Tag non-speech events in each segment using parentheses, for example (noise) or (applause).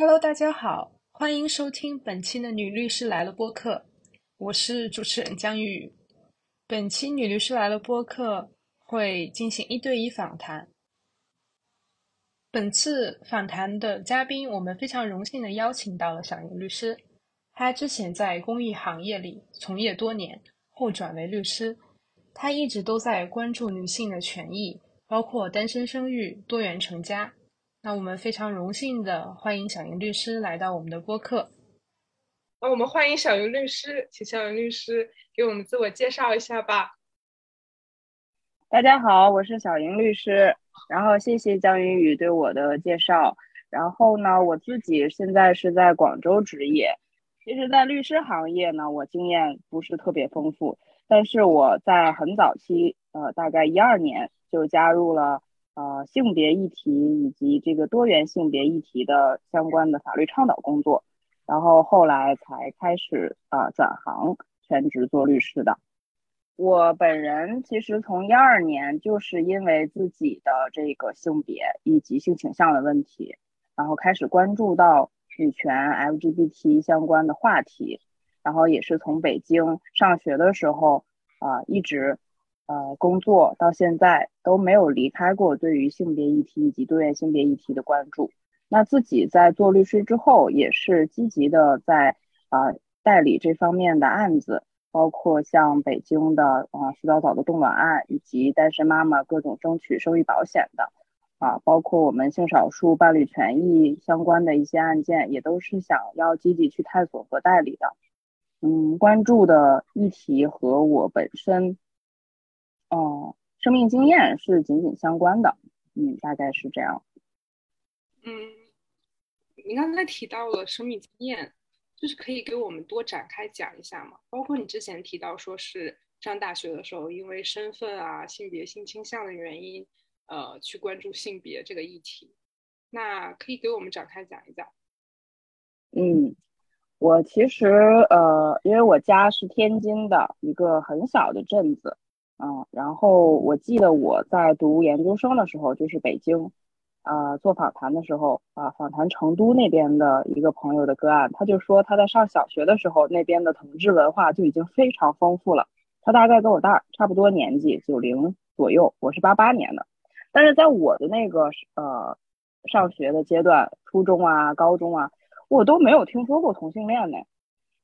Hello，大家好，欢迎收听本期的《女律师来了》播客，我是主持人江宇。本期《女律师来了》播客会进行一对一访谈。本次访谈的嘉宾，我们非常荣幸的邀请到了小莹律师。她之前在公益行业里从业多年，后转为律师。她一直都在关注女性的权益，包括单身生育、多元成家。那我们非常荣幸的欢迎小莹律师来到我们的播客。那我们欢迎小莹律师，请小莹律师给我们自我介绍一下吧。大家好，我是小莹律师。然后谢谢江云宇对我的介绍。然后呢，我自己现在是在广州执业。其实，在律师行业呢，我经验不是特别丰富，但是我在很早期，呃，大概一二年就加入了。呃，性别议题以及这个多元性别议题的相关的法律倡导工作，然后后来才开始啊转行全职做律师的。我本人其实从一二年就是因为自己的这个性别以及性倾向的问题，然后开始关注到女权 LGBT 相关的话题，然后也是从北京上学的时候啊一直。呃，工作到现在都没有离开过对于性别议题以及多元性别议题的关注。那自己在做律师之后，也是积极的在啊代理这方面的案子，包括像北京的啊徐早早的冻卵案，以及单身妈妈各种争取生育保险的啊，包括我们性少数伴侣权益相关的一些案件，也都是想要积极去探索和代理的。嗯，关注的议题和我本身。哦，生命经验是紧紧相关的，嗯，大概是这样。嗯，你刚才提到了生命经验，就是可以给我们多展开讲一下吗？包括你之前提到说是上大学的时候，因为身份啊、性别、性倾向的原因，呃，去关注性别这个议题，那可以给我们展开讲一讲。嗯，我其实呃，因为我家是天津的一个很小的镇子。嗯，然后我记得我在读研究生的时候，就是北京，啊，做访谈的时候啊，访谈成都那边的一个朋友的个案，他就说他在上小学的时候，那边的同志文化就已经非常丰富了。他大概跟我大差不多年纪，九零左右，我是八八年的，但是在我的那个呃上学的阶段，初中啊、高中啊，我都没有听说过同性恋呢。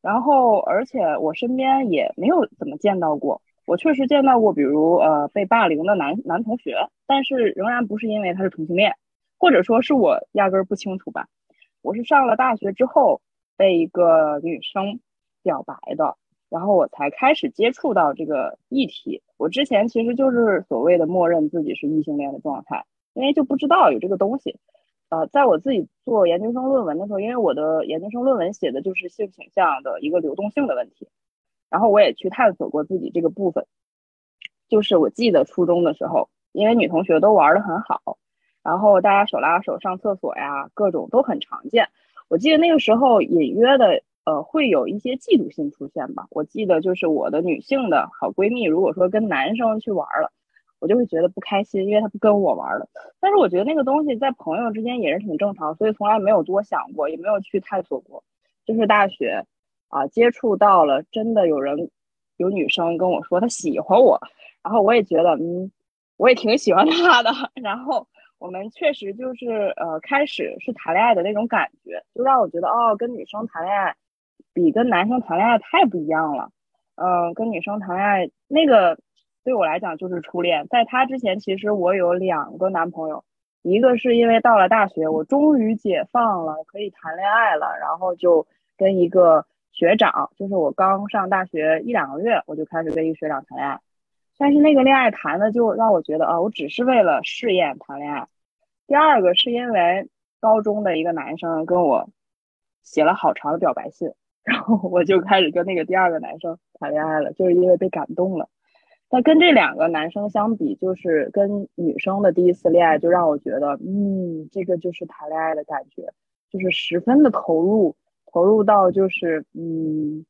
然后，而且我身边也没有怎么见到过。我确实见到过，比如呃被霸凌的男男同学，但是仍然不是因为他是同性恋，或者说是我压根儿不清楚吧。我是上了大学之后被一个女生表白的，然后我才开始接触到这个议题。我之前其实就是所谓的默认自己是异性恋的状态，因为就不知道有这个东西。呃，在我自己做研究生论文的时候，因为我的研究生论文写的就是性倾向的一个流动性的问题。然后我也去探索过自己这个部分，就是我记得初中的时候，因为女同学都玩的很好，然后大家手拉手上厕所呀，各种都很常见。我记得那个时候隐约的，呃，会有一些嫉妒心出现吧。我记得就是我的女性的好闺蜜，如果说跟男生去玩了，我就会觉得不开心，因为她不跟我玩了。但是我觉得那个东西在朋友之间也是挺正常，所以从来没有多想过，也没有去探索过。就是大学。啊，接触到了，真的有人有女生跟我说她喜欢我，然后我也觉得，嗯，我也挺喜欢她的。(laughs) 然后我们确实就是呃，开始是谈恋爱的那种感觉，就让我觉得哦，跟女生谈恋爱比跟男生谈恋爱太不一样了。嗯，跟女生谈恋爱那个对我来讲就是初恋。在他之前，其实我有两个男朋友，一个是因为到了大学，我终于解放了，可以谈恋爱了，然后就跟一个。学长就是我刚上大学一两个月，我就开始跟一个学长谈恋爱，但是那个恋爱谈的就让我觉得啊，我只是为了试验谈恋爱。第二个是因为高中的一个男生跟我写了好长的表白信，然后我就开始跟那个第二个男生谈恋爱了，就是因为被感动了。但跟这两个男生相比，就是跟女生的第一次恋爱，就让我觉得，嗯，这个就是谈恋爱的感觉，就是十分的投入。投入到就是，嗯，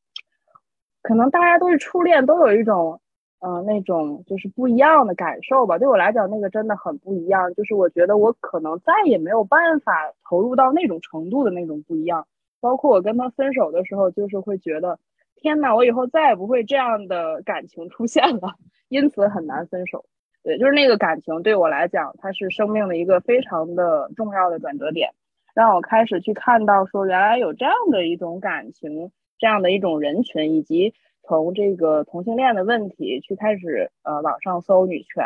可能大家都是初恋，都有一种，嗯，那种就是不一样的感受吧。对我来讲，那个真的很不一样。就是我觉得我可能再也没有办法投入到那种程度的那种不一样。包括我跟他分手的时候，就是会觉得，天呐，我以后再也不会这样的感情出现了，因此很难分手。对，就是那个感情对我来讲，它是生命的一个非常的重要的转折点，让我开始去看到说，原来有这样的一种感情，这样的一种人群，以及。从这个同性恋的问题去开始，呃，网上搜女权、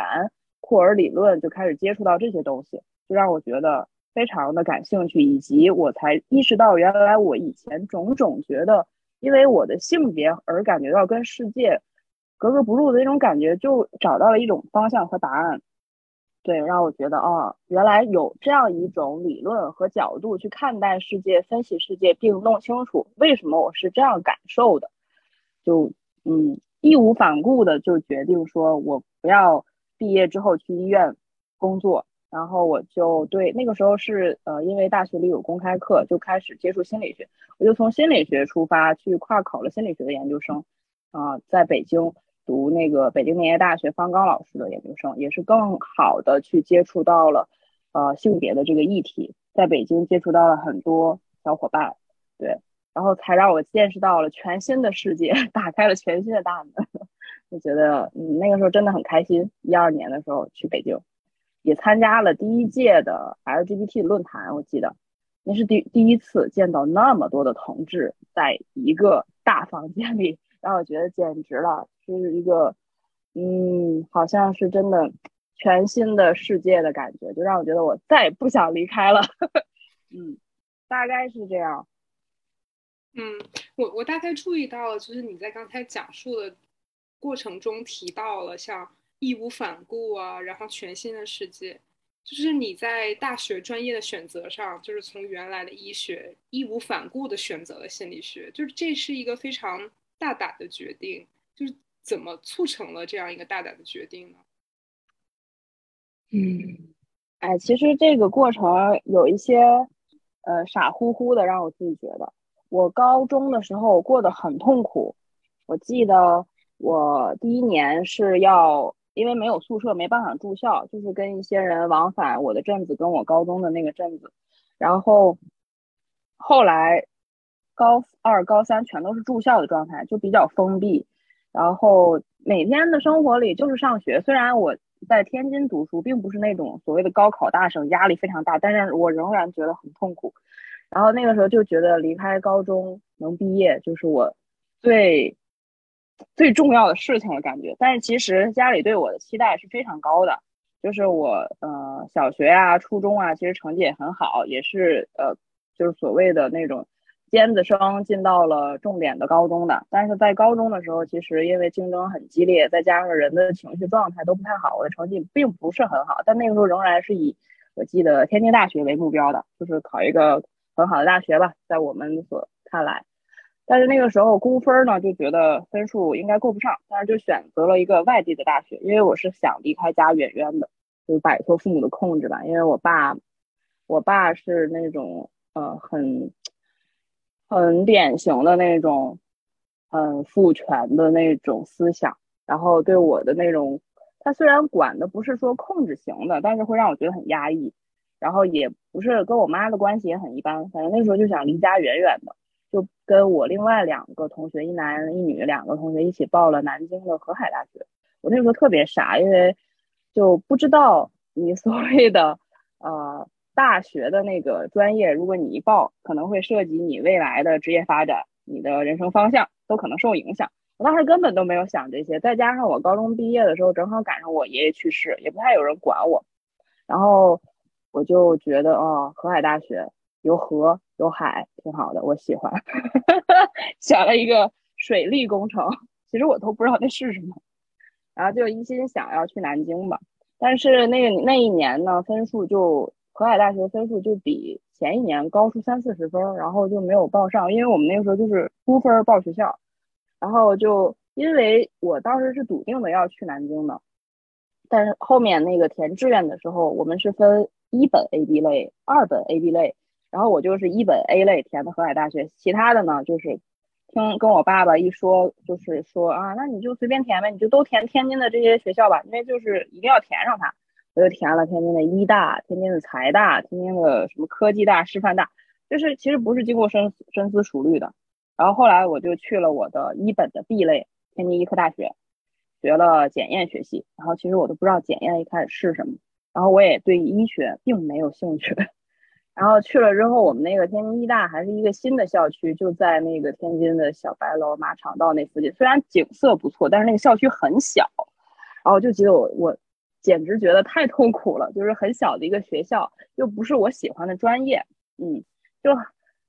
库尔理论，就开始接触到这些东西，就让我觉得非常的感兴趣，以及我才意识到，原来我以前种种觉得因为我的性别而感觉到跟世界格格不入的那种感觉，就找到了一种方向和答案。对，让我觉得，哦，原来有这样一种理论和角度去看待世界、分析世界，并弄清楚为什么我是这样感受的。就嗯义无反顾的就决定说，我不要毕业之后去医院工作，然后我就对那个时候是呃因为大学里有公开课，就开始接触心理学，我就从心理学出发去跨考了心理学的研究生，啊，在北京读那个北京林业大学方刚老师的研究生，也是更好的去接触到了呃性别的这个议题，在北京接触到了很多小伙伴，对。然后才让我见识到了全新的世界，(laughs) 打开了全新的大门。(laughs) 就觉得，嗯，那个时候真的很开心。一二年的时候去北京，也参加了第一届的 LGBT 论坛。我记得那是第第一次见到那么多的同志在一个大房间里，让我觉得简直了，是一个，嗯，好像是真的全新的世界的感觉，就让我觉得我再也不想离开了。(laughs) 嗯，大概是这样。嗯，我我大概注意到了，就是你在刚才讲述的过程中提到了像义无反顾啊，然后全新的世界，就是你在大学专业的选择上，就是从原来的医学义无反顾的选择了心理学，就是这是一个非常大胆的决定，就是怎么促成了这样一个大胆的决定呢？嗯，哎，其实这个过程有一些呃傻乎乎的，让我自己觉得。我高中的时候过得很痛苦，我记得我第一年是要因为没有宿舍没办法住校，就是跟一些人往返我的镇子跟我高中的那个镇子，然后后来高二高三全都是住校的状态，就比较封闭，然后每天的生活里就是上学。虽然我在天津读书，并不是那种所谓的高考大省，压力非常大，但是我仍然觉得很痛苦。然后那个时候就觉得离开高中能毕业就是我最最重要的事情的感觉。但是其实家里对我的期待是非常高的，就是我呃小学啊、初中啊，其实成绩也很好，也是呃就是所谓的那种尖子生进到了重点的高中的。但是在高中的时候，其实因为竞争很激烈，再加上人的情绪状态都不太好，我的成绩并不是很好。但那个时候仍然是以我记得天津大学为目标的，就是考一个。很好的大学吧，在我们所看来，但是那个时候估分呢，就觉得分数应该够不上，但是就选择了一个外地的大学，因为我是想离开家远远的，就摆脱父母的控制吧。因为我爸，我爸是那种呃很很典型的那种很父权的那种思想，然后对我的那种，他虽然管的不是说控制型的，但是会让我觉得很压抑。然后也不是跟我妈的关系也很一般，反正那时候就想离家远远的，就跟我另外两个同学，一男一女两个同学一起报了南京的河海大学。我那时候特别傻，因为就不知道你所谓的呃大学的那个专业，如果你一报，可能会涉及你未来的职业发展，你的人生方向都可能受影响。我当时根本都没有想这些，再加上我高中毕业的时候正好赶上我爷爷去世，也不太有人管我，然后。我就觉得哦，河海大学有河有海，挺好的，我喜欢。(laughs) 选了一个水利工程，其实我都不知道那是什么，然后就一心想要去南京吧。但是那个那一年呢，分数就河海大学分数就比前一年高出三四十分，然后就没有报上，因为我们那个时候就是估分报学校，然后就因为我当时是笃定的要去南京的，但是后面那个填志愿的时候，我们是分。一本 A B 类，二本 A B 类，然后我就是一本 A 类填的河海大学，其他的呢就是听跟我爸爸一说，就是说啊，那你就随便填呗，你就都填天津的这些学校吧，因为就是一定要填上它。我就填了天津的医大、天津的财大、天津的什么科技大、师范大，就是其实不是经过深深思熟虑的。然后后来我就去了我的一本的 B 类，天津医科大学，学了检验学系。然后其实我都不知道检验一开始是什么，然后我也对医学并没有兴趣。(laughs) 然后去了之后，我们那个天津医大还是一个新的校区，就在那个天津的小白楼马场道那附近。虽然景色不错，但是那个校区很小。然后就记得我我简直觉得太痛苦了，就是很小的一个学校，又不是我喜欢的专业，嗯，就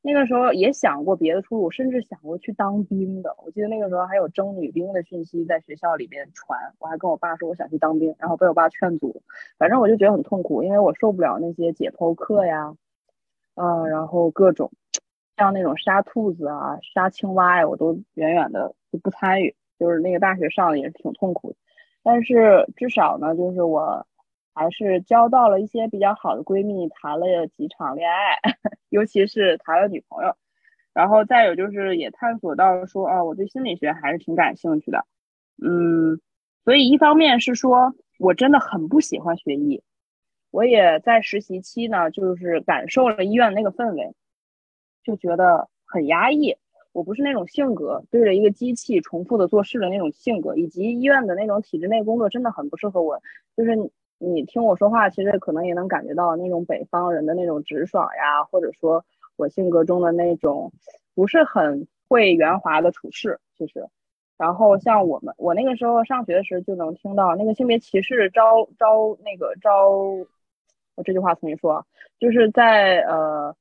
那个时候也想过别的出路，甚至想过去当兵的。我记得那个时候还有征女兵的讯息在学校里边传，我还跟我爸说我想去当兵，然后被我爸劝阻。反正我就觉得很痛苦，因为我受不了那些解剖课呀。嗯，然后各种像那种杀兔子啊、杀青蛙呀，我都远远的就不参与。就是那个大学上的也是挺痛苦的，但是至少呢，就是我还是交到了一些比较好的闺蜜，谈了几场恋爱，(laughs) 尤其是谈了女朋友。然后再有就是也探索到说，啊，我对心理学还是挺感兴趣的。嗯，所以一方面是说我真的很不喜欢学医。我也在实习期呢，就是感受了医院那个氛围，就觉得很压抑。我不是那种性格，对着一个机器重复的做事的那种性格，以及医院的那种体制内工作真的很不适合我。就是你听我说话，其实可能也能感觉到那种北方人的那种直爽呀，或者说我性格中的那种不是很会圆滑的处事。其实，然后像我们，我那个时候上学的时候就能听到那个性别歧视招招那个招。我这句话重新说，就是在呃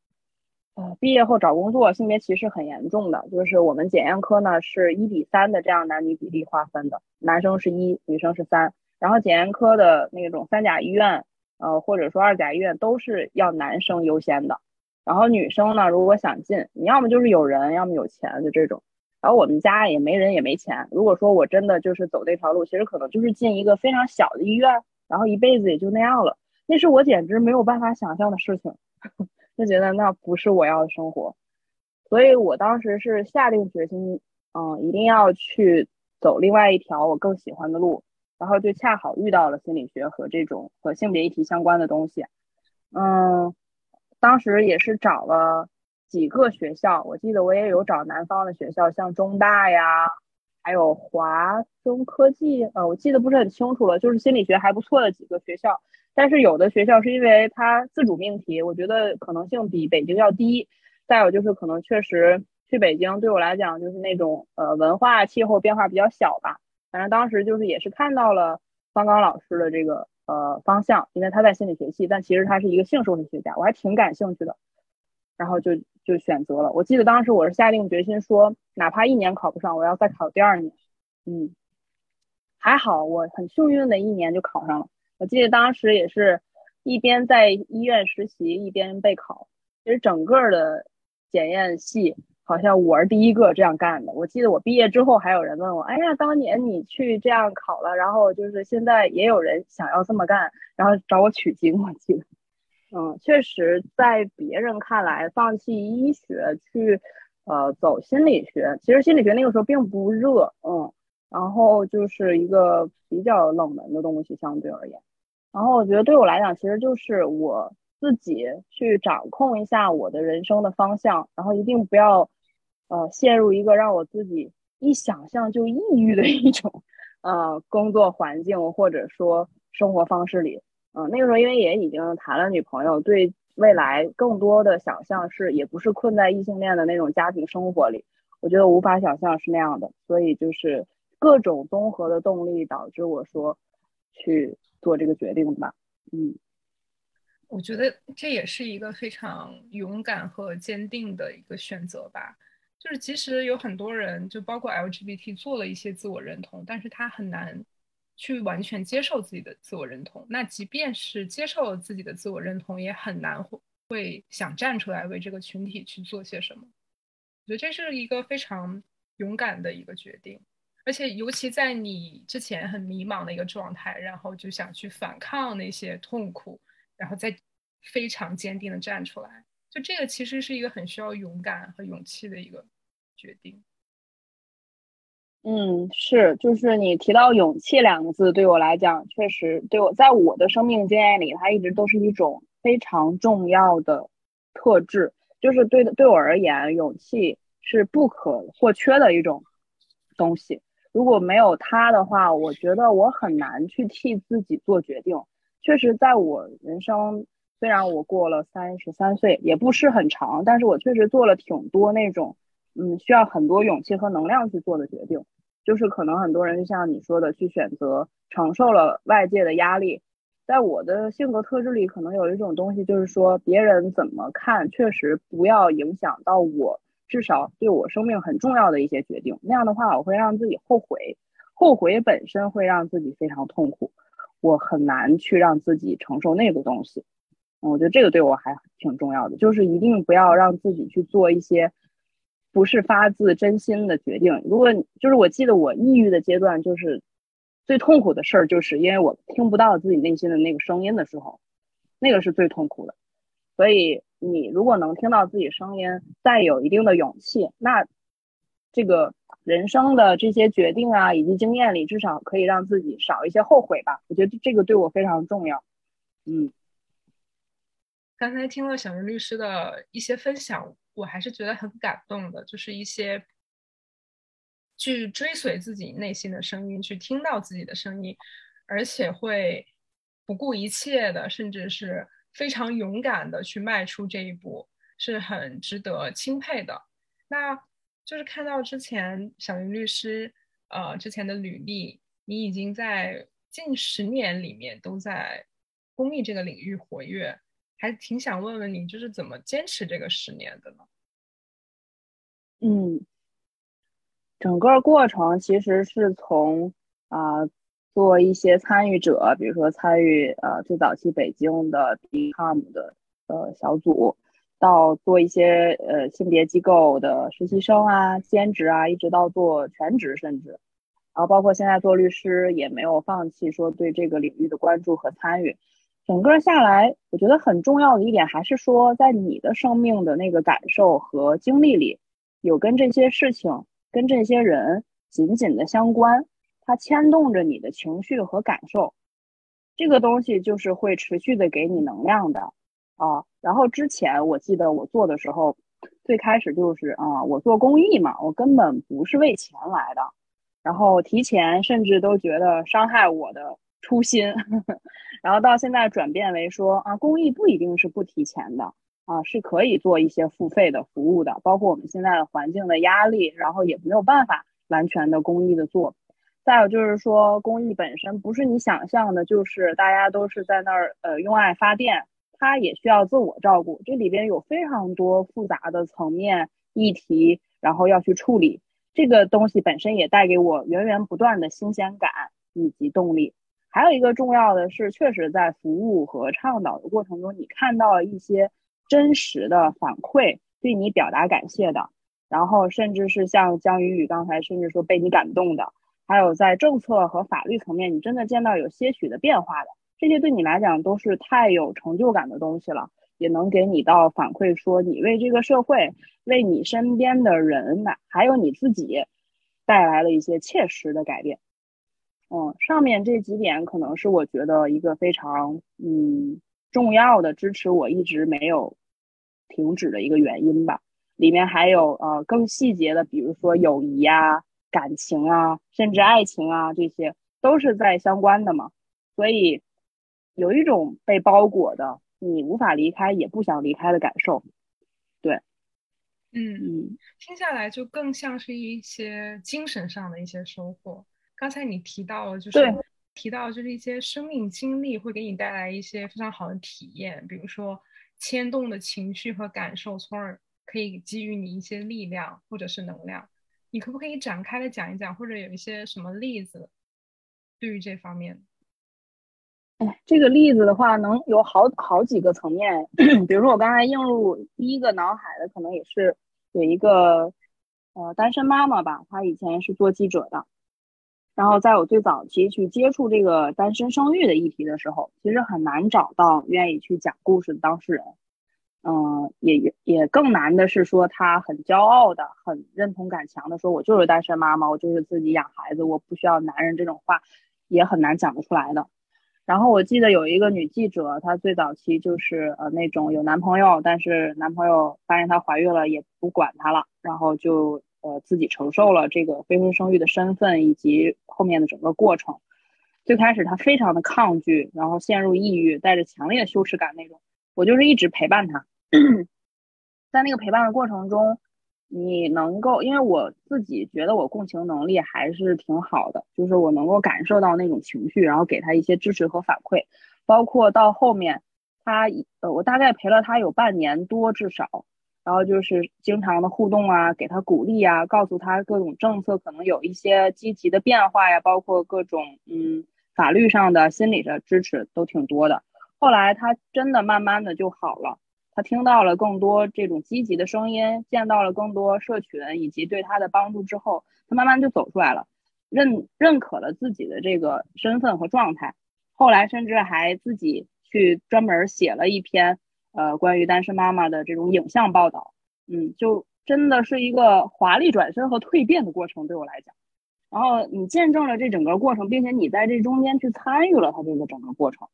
呃毕业后找工作，性别歧视很严重的。就是我们检验科呢是一比三的这样男女比例划分的，男生是一，女生是三。然后检验科的那种三甲医院，呃或者说二甲医院都是要男生优先的。然后女生呢，如果想进，你要么就是有人，要么有钱，就这种。然后我们家也没人也没钱。如果说我真的就是走这条路，其实可能就是进一个非常小的医院，然后一辈子也就那样了。那是我简直没有办法想象的事情，就觉得那不是我要的生活，所以我当时是下定决心，嗯，一定要去走另外一条我更喜欢的路，然后就恰好遇到了心理学和这种和性别议题相关的东西，嗯，当时也是找了几个学校，我记得我也有找南方的学校，像中大呀，还有华中科技，呃，我记得不是很清楚了，就是心理学还不错的几个学校。但是有的学校是因为它自主命题，我觉得可能性比北京要低。再有就是可能确实去北京对我来讲就是那种呃文化气候变化比较小吧。反正当时就是也是看到了方刚老师的这个呃方向，因为他在心理学系，但其实他是一个性社会学家，我还挺感兴趣的。然后就就选择了。我记得当时我是下定决心说，哪怕一年考不上，我要再考第二年。嗯，还好我很幸运的一年就考上了。我记得当时也是一边在医院实习一边备考，其实整个的检验系好像我是第一个这样干的。我记得我毕业之后还有人问我：“哎呀，当年你去这样考了，然后就是现在也有人想要这么干，然后找我取经。”我记得，嗯，确实在别人看来，放弃医学去呃走心理学，其实心理学那个时候并不热，嗯，然后就是一个比较冷门的东西，相对而言。然后我觉得对我来讲，其实就是我自己去掌控一下我的人生的方向，然后一定不要，呃，陷入一个让我自己一想象就抑郁的一种，呃，工作环境或者说生活方式里。嗯，那个时候因为也已经谈了女朋友，对未来更多的想象是也不是困在异性恋的那种家庭生活里，我觉得无法想象是那样的。所以就是各种综合的动力导致我说去。做这个决定吧，嗯，我觉得这也是一个非常勇敢和坚定的一个选择吧。就是其实有很多人，就包括 LGBT 做了一些自我认同，但是他很难去完全接受自己的自我认同。那即便是接受了自己的自我认同，也很难会会想站出来为这个群体去做些什么。我觉得这是一个非常勇敢的一个决定。而且，尤其在你之前很迷茫的一个状态，然后就想去反抗那些痛苦，然后再非常坚定的站出来，就这个其实是一个很需要勇敢和勇气的一个决定。嗯，是，就是你提到勇气两个字，对我来讲，确实对我在我的生命经验里，它一直都是一种非常重要的特质。就是对对我而言，勇气是不可或缺的一种东西。如果没有它的话，我觉得我很难去替自己做决定。确实，在我人生，虽然我过了三十三岁，也不是很长，但是我确实做了挺多那种。嗯，需要很多勇气和能量去做的决定，就是可能很多人就像你说的，去选择承受了外界的压力。在我的性格特质里，可能有一种东西，就是说别人怎么看，确实不要影响到我，至少对我生命很重要的一些决定。那样的话，我会让自己后悔，后悔本身会让自己非常痛苦，我很难去让自己承受那个东西。我觉得这个对我还挺重要的，就是一定不要让自己去做一些。不是发自真心的决定。如果就是我记得我抑郁的阶段，就是最痛苦的事儿，就是因为我听不到自己内心的那个声音的时候，那个是最痛苦的。所以你如果能听到自己声音，再有一定的勇气，那这个人生的这些决定啊，以及经验里，至少可以让自己少一些后悔吧。我觉得这个对我非常重要。嗯，刚才听了小云律师的一些分享。我还是觉得很感动的，就是一些去追随自己内心的声音，去听到自己的声音，而且会不顾一切的，甚至是非常勇敢的去迈出这一步，是很值得钦佩的。那就是看到之前小云律师呃之前的履历，你已经在近十年里面都在公益这个领域活跃。还挺想问问你，就是怎么坚持这个十年的呢？嗯，整个过程其实是从啊做一些参与者，比如说参与呃最早期北京的 Become 的呃小组，到做一些呃性别机构的实习生啊、兼职啊，一直到做全职，甚至，然后包括现在做律师，也没有放弃说对这个领域的关注和参与。整个下来，我觉得很重要的一点还是说，在你的生命的那个感受和经历里，有跟这些事情、跟这些人紧紧的相关，它牵动着你的情绪和感受，这个东西就是会持续的给你能量的啊。然后之前我记得我做的时候，最开始就是啊，我做公益嘛，我根本不是为钱来的，然后提钱甚至都觉得伤害我的。初心，然后到现在转变为说啊，公益不一定是不提钱的啊，是可以做一些付费的服务的。包括我们现在的环境的压力，然后也没有办法完全的公益的做。再有就是说，公益本身不是你想象的，就是大家都是在那儿呃用爱发电，它也需要自我照顾。这里边有非常多复杂的层面议题，然后要去处理。这个东西本身也带给我源源不断的新鲜感以及动力。还有一个重要的是，确实在服务和倡导的过程中，你看到了一些真实的反馈，对你表达感谢的，然后甚至是像江雨雨刚才甚至说被你感动的，还有在政策和法律层面，你真的见到有些许的变化的，这些对你来讲都是太有成就感的东西了，也能给你到反馈说你为这个社会、为你身边的人，还有你自己带来了一些切实的改变。嗯，上面这几点可能是我觉得一个非常嗯重要的支持我一直没有停止的一个原因吧。里面还有呃更细节的，比如说友谊啊、感情啊，甚至爱情啊，这些都是在相关的嘛。所以有一种被包裹的，你无法离开也不想离开的感受。对，嗯嗯，听下来就更像是一些精神上的一些收获。刚才你提到了，就是提到就是一些生命经历会给你带来一些非常好的体验，比如说牵动的情绪和感受，从而可以给予你一些力量或者是能量。你可不可以展开的讲一讲，或者有一些什么例子？对于这方面，哎，这个例子的话，能有好好几个层面。(clears throat) 比如说我刚才映入第一个脑海的，可能也是有一个呃单身妈妈吧，她以前是做记者的。然后在我最早期去接触这个单身生育的议题的时候，其实很难找到愿意去讲故事的当事人。嗯，也也也更难的是说他很骄傲的、很认同感强的说，我就是单身妈妈，我就是自己养孩子，我不需要男人这种话，也很难讲得出来的。然后我记得有一个女记者，她最早期就是呃那种有男朋友，但是男朋友发现她怀孕了也不管她了，然后就呃自己承受了这个非婚生育的身份以及后面的整个过程。最开始他非常的抗拒，然后陷入抑郁，带着强烈的羞耻感那种。我就是一直陪伴他，(clears throat) 在那个陪伴的过程中，你能够，因为我自己觉得我共情能力还是挺好的，就是我能够感受到那种情绪，然后给他一些支持和反馈，包括到后面，他呃，我大概陪了他有半年多至少，然后就是经常的互动啊，给他鼓励啊，告诉他各种政策可能有一些积极的变化呀，包括各种嗯法律上的、心理的支持都挺多的。后来他真的慢慢的就好了，他听到了更多这种积极的声音，见到了更多社群以及对他的帮助之后，他慢慢就走出来了，认认可了自己的这个身份和状态。后来甚至还自己去专门写了一篇呃关于单身妈妈的这种影像报道，嗯，就真的是一个华丽转身和蜕变的过程对我来讲。然后你见证了这整个过程，并且你在这中间去参与了他这个整个过程，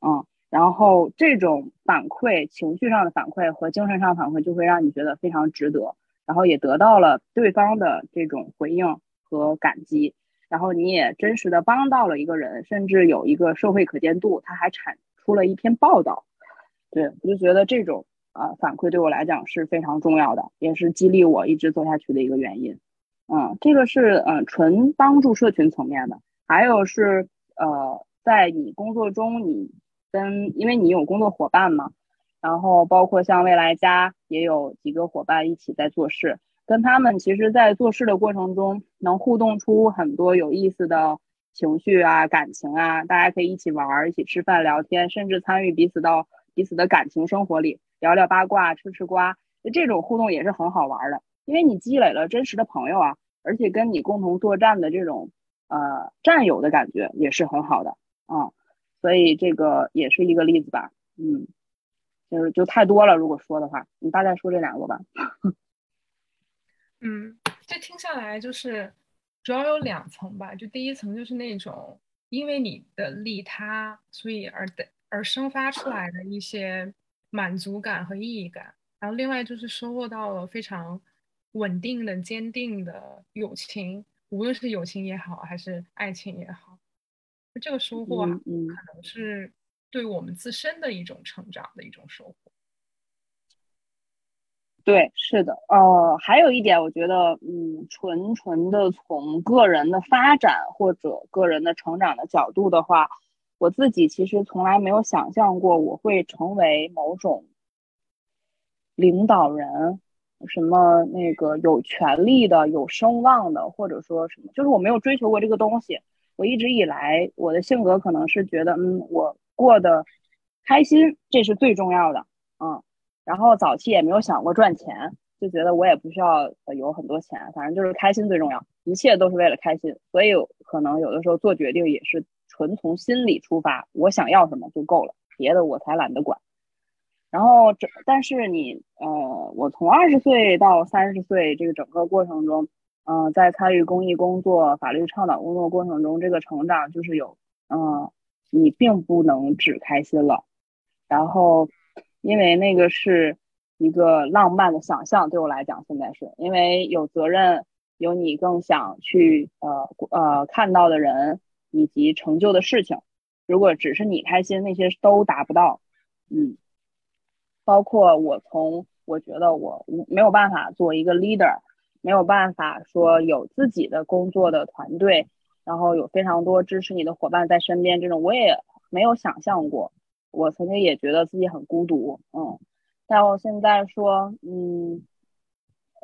嗯。然后这种反馈，情绪上的反馈和精神上反馈，就会让你觉得非常值得，然后也得到了对方的这种回应和感激，然后你也真实的帮到了一个人，甚至有一个社会可见度，他还产出了一篇报道，对我就觉得这种啊反馈对我来讲是非常重要的，也是激励我一直走下去的一个原因。嗯，这个是嗯纯帮助社群层面的，还有是呃在你工作中你。跟，因为你有工作伙伴嘛，然后包括像未来家也有几个伙伴一起在做事，跟他们其实，在做事的过程中，能互动出很多有意思的情绪啊、感情啊，大家可以一起玩儿、一起吃饭、聊天，甚至参与彼此到彼此的感情生活里，聊聊八卦、吃吃瓜，这种互动也是很好玩的，因为你积累了真实的朋友啊，而且跟你共同作战的这种呃战友的感觉也是很好的啊。所以这个也是一个例子吧，嗯，就是就太多了。如果说的话，你大概说这两个吧。(laughs) 嗯，这听下来就是主要有两层吧。就第一层就是那种因为你的利他，所以而的而生发出来的一些满足感和意义感。然后另外就是收获到了非常稳定的、坚定的友情，无论是友情也好，还是爱情也好。这个收获啊，可能是对我们自身的一种成长的一种收获。对，是的，呃，还有一点，我觉得，嗯，纯纯的从个人的发展或者个人的成长的角度的话，我自己其实从来没有想象过我会成为某种领导人，什么那个有权利的、有声望的，或者说什么，就是我没有追求过这个东西。我一直以来，我的性格可能是觉得，嗯，我过得开心，这是最重要的，嗯。然后早期也没有想过赚钱，就觉得我也不需要有很多钱，反正就是开心最重要，一切都是为了开心。所以可能有的时候做决定也是纯从心里出发，我想要什么就够了，别的我才懒得管。然后这，但是你，呃，我从二十岁到三十岁这个整个过程中。嗯，在参与公益工作、法律倡导工作过程中，这个成长就是有，嗯，你并不能只开心了。然后，因为那个是一个浪漫的想象，对我来讲，现在是因为有责任，有你更想去呃呃看到的人以及成就的事情。如果只是你开心，那些都达不到。嗯，包括我从我觉得我没有办法做一个 leader。没有办法说有自己的工作的团队，然后有非常多支持你的伙伴在身边，这种我也没有想象过。我曾经也觉得自己很孤独，嗯，但我现在说，嗯，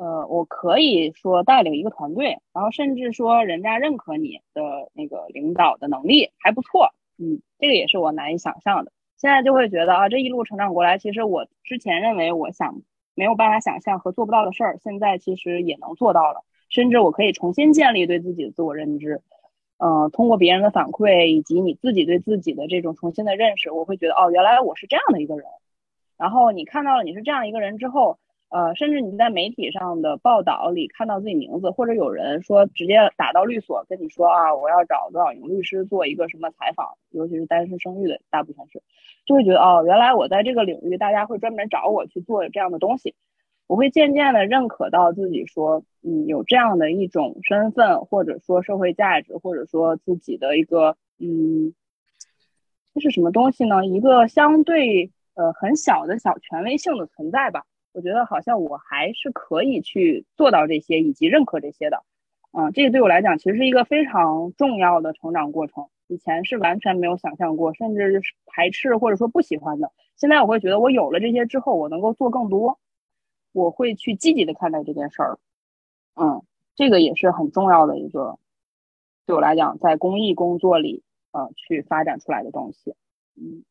呃，我可以说带领一个团队，然后甚至说人家认可你的那个领导的能力还不错，嗯，这个也是我难以想象的。现在就会觉得啊，这一路成长过来，其实我之前认为我想。没有办法想象和做不到的事儿，现在其实也能做到了。甚至我可以重新建立对自己的自我认知，嗯，通过别人的反馈以及你自己对自己的这种重新的认识，我会觉得哦，原来我是这样的一个人，然后你看到了你是这样一个人之后，呃，甚至你在媒体上的报道里看到自己名字，或者有人说直接打到律所跟你说啊，我要找多少名律师做一个什么采访，尤其是单身生育的，大部分是，就会觉得哦，原来我在这个领域，大家会专门找我去做这样的东西，我会渐渐的认可到自己说，嗯，有这样的一种身份，或者说社会价值，或者说自己的一个，嗯，这是什么东西呢？一个相对呃很小的小权威性的存在吧。我觉得好像我还是可以去做到这些，以及认可这些的，嗯，这个对我来讲其实是一个非常重要的成长过程。以前是完全没有想象过，甚至是排斥或者说不喜欢的。现在我会觉得，我有了这些之后，我能够做更多，我会去积极的看待这件事儿。嗯，这个也是很重要的一个，对我来讲，在公益工作里，呃，去发展出来的东西。嗯。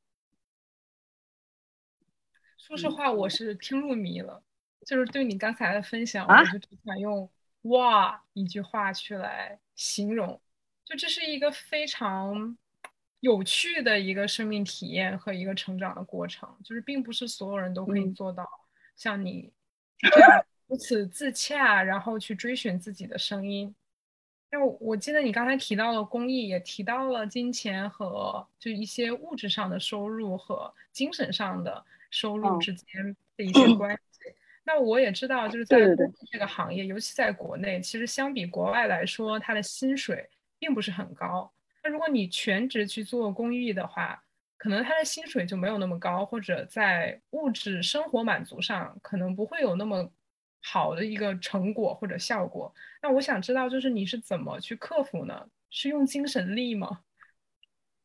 说实话，我是听入迷了。就是对你刚才的分享，我就只想用“哇”一句话去来形容。就这是一个非常有趣的一个生命体验和一个成长的过程。就是并不是所有人都可以做到像你这样如此自洽，然后去追寻自己的声音。那我记得你刚才提到了公益，也提到了金钱和就一些物质上的收入和精神上的。收入之间的一些关系，那我也知道，就是在这个行业，尤其在国内，其实相比国外来说，它的薪水并不是很高。那如果你全职去做公益的话，可能他的薪水就没有那么高，或者在物质生活满足上，可能不会有那么好的一个成果或者效果。那我想知道，就是你是怎么去克服呢？是用精神力吗？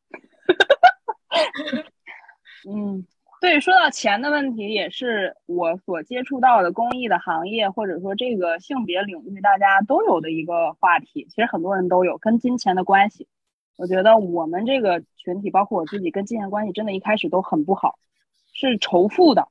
(laughs) 嗯。对，说到钱的问题，也是我所接触到的公益的行业，或者说这个性别领域，大家都有的一个话题。其实很多人都有跟金钱的关系。我觉得我们这个群体，包括我自己，跟金钱关系真的一开始都很不好，是仇富的。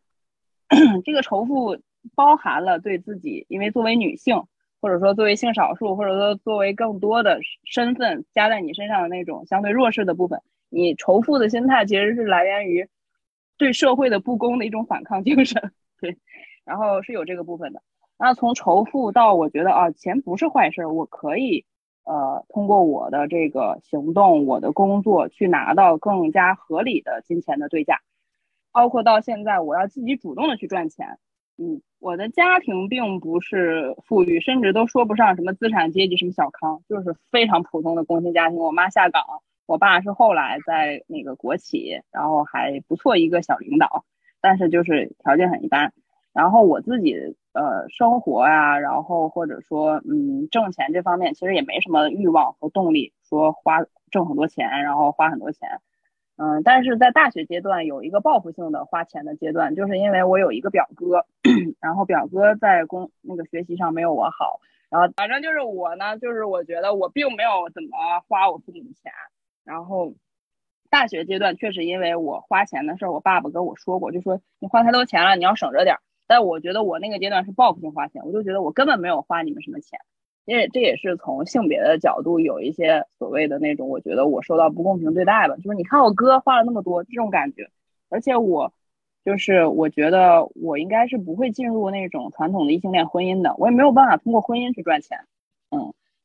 (clears throat) 这个仇富包含了对自己，因为作为女性，或者说作为性少数，或者说作为更多的身份加在你身上的那种相对弱势的部分，你仇富的心态其实是来源于。对社会的不公的一种反抗精神，对，然后是有这个部分的。那从仇富到我觉得啊，钱不是坏事，我可以呃通过我的这个行动，我的工作去拿到更加合理的金钱的对价，包括到现在我要自己主动的去赚钱。嗯，我的家庭并不是富裕，甚至都说不上什么资产阶级什么小康，就是非常普通的工薪家庭。我妈下岗。我爸是后来在那个国企，然后还不错一个小领导，但是就是条件很一般。然后我自己呃生活呀，然后或者说嗯挣钱这方面，其实也没什么欲望和动力，说花挣很多钱，然后花很多钱。嗯，但是在大学阶段有一个报复性的花钱的阶段，就是因为我有一个表哥，然后表哥在工那个学习上没有我好，然后反正就是我呢，就是我觉得我并没有怎么花我父母的钱。然后，大学阶段确实因为我花钱的事儿，我爸爸跟我说过，就说你花太多钱了，你要省着点儿。但我觉得我那个阶段是报复性花钱，我就觉得我根本没有花你们什么钱，因为这也是从性别的角度有一些所谓的那种，我觉得我受到不公平对待吧。就是你看我哥花了那么多这种感觉，而且我就是我觉得我应该是不会进入那种传统的异性恋婚姻的，我也没有办法通过婚姻去赚钱，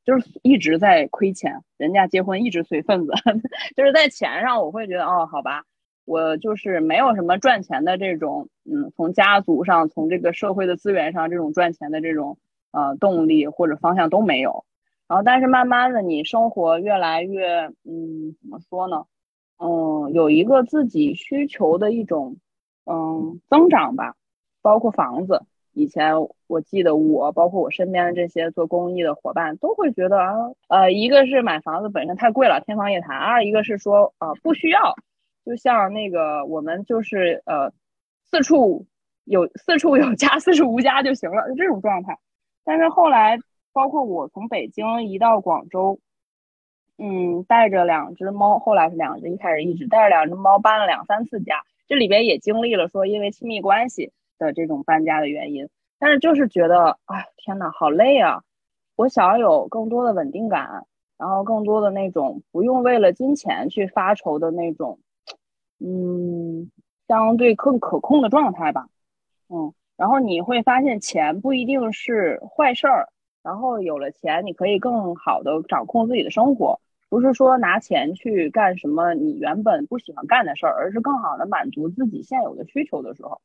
就是一直在亏钱，人家结婚一直随份子，(laughs) 就是在钱上，我会觉得哦，好吧，我就是没有什么赚钱的这种，嗯，从家族上，从这个社会的资源上，这种赚钱的这种呃动力或者方向都没有。然后，但是慢慢的，你生活越来越，嗯，怎么说呢？嗯，有一个自己需求的一种，嗯，增长吧，包括房子。以前我记得我，包括我身边的这些做公益的伙伴，都会觉得啊，呃，一个是买房子本身太贵了，天方夜谭；二一个是说，呃，不需要，就像那个我们就是呃，四处有四处有家，四处无家就行了，就这种状态。但是后来，包括我从北京移到广州，嗯，带着两只猫，后来是两只，一开始一直带着两只猫搬了两三次家，这里边也经历了说因为亲密关系。的这种搬家的原因，但是就是觉得，哎，天呐，好累啊！我想要有更多的稳定感，然后更多的那种不用为了金钱去发愁的那种，嗯，相对更可控的状态吧。嗯，然后你会发现钱不一定是坏事儿，然后有了钱，你可以更好的掌控自己的生活，不是说拿钱去干什么你原本不喜欢干的事儿，而是更好的满足自己现有的需求的时候，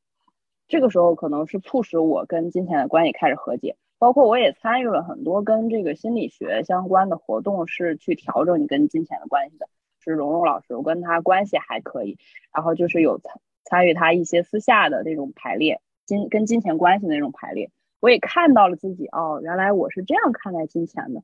这个时候可能是促使我跟金钱的关系开始和解。包括我也参与了很多跟这个心理学相关的活动，是去调整你跟金钱的关系的。是蓉蓉老师，我跟他关系还可以，然后就是有参参与他一些私下的那种排列金跟金钱关系的那种排列，我也看到了自己哦，原来我是这样看待金钱的。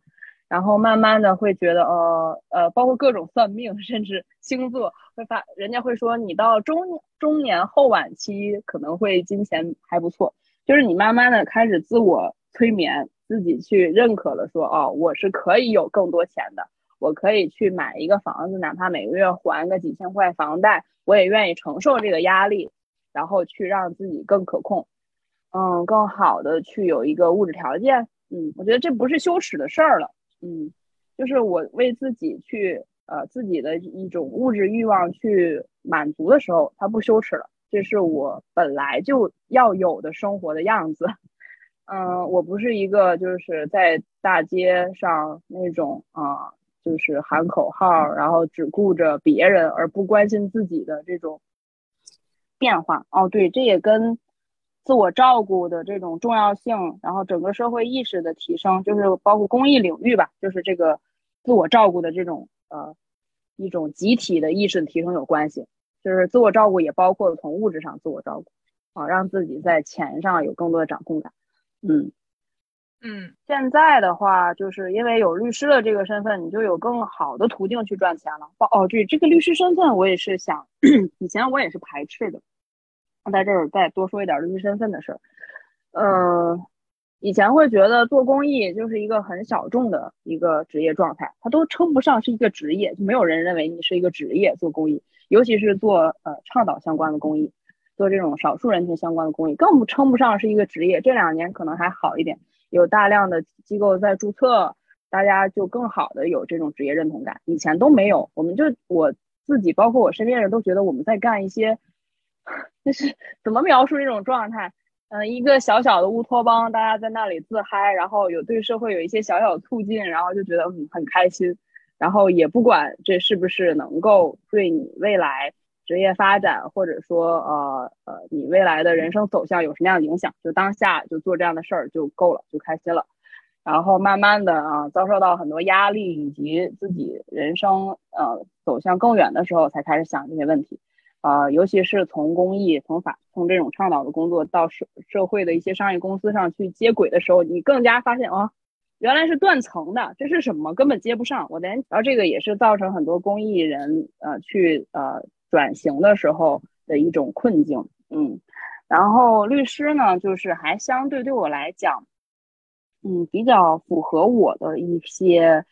然后慢慢的会觉得，呃呃，包括各种算命，甚至星座，会发人家会说你到中中年后晚期可能会金钱还不错，就是你慢慢的开始自我。催眠自己去认可了，说哦，我是可以有更多钱的，我可以去买一个房子，哪怕每个月还个几千块房贷，我也愿意承受这个压力，然后去让自己更可控，嗯，更好的去有一个物质条件，嗯，我觉得这不是羞耻的事儿了，嗯，就是我为自己去呃自己的一种物质欲望去满足的时候，它不羞耻了，这是我本来就要有的生活的样子。(laughs) 嗯，我不是一个就是在大街上那种啊，就是喊口号，然后只顾着别人而不关心自己的这种变化。哦，对，这也跟自我照顾的这种重要性，然后整个社会意识的提升，就是包括公益领域吧，就是这个自我照顾的这种呃一种集体的意识的提升有关系。就是自我照顾也包括从物质上自我照顾，啊，让自己在钱上有更多的掌控感。嗯嗯，现在的话，就是因为有律师的这个身份，你就有更好的途径去赚钱了。哦，对，这个律师身份，我也是想，(clears throat) 以前我也是排斥的。在这儿再多说一点律师身份的事儿。呃，以前会觉得做公益就是一个很小众的一个职业状态，它都称不上是一个职业，就没有人认为你是一个职业做公益，尤其是做呃倡导相关的公益。做这种少数人群相关的公益，更不称不上是一个职业。这两年可能还好一点，有大量的机构在注册，大家就更好的有这种职业认同感。以前都没有，我们就我自己，包括我身边人都觉得我们在干一些，(laughs) 就是怎么描述这种状态？嗯，一个小小的乌托邦，大家在那里自嗨，然后有对社会有一些小小促进，然后就觉得嗯很开心，然后也不管这是不是能够对你未来。职业发展，或者说呃呃，你未来的人生走向有什么样的影响？就当下就做这样的事儿就够了，就开心了。然后慢慢的啊，遭受到很多压力，以及自己人生呃走向更远的时候，才开始想这些问题。啊，尤其是从公益、从法、从这种倡导的工作到社社会的一些商业公司上去接轨的时候，你更加发现啊，原来是断层的，这是什么？根本接不上。我连，然后这个也是造成很多公益人呃去呃。转型的时候的一种困境，嗯，然后律师呢，就是还相对对我来讲，嗯，比较符合我的一些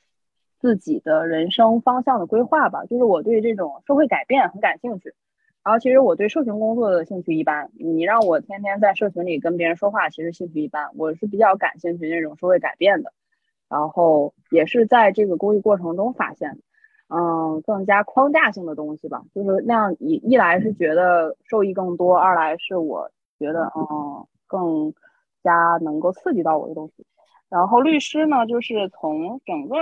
自己的人生方向的规划吧。就是我对这种社会改变很感兴趣，然后其实我对社群工作的兴趣一般。你让我天天在社群里跟别人说话，其实兴趣一般。我是比较感兴趣那种社会改变的，然后也是在这个公益过程中发现。嗯，更加框架性的东西吧，就是那样一一来是觉得受益更多，二来是我觉得嗯更加能够刺激到我的东西。然后律师呢，就是从整个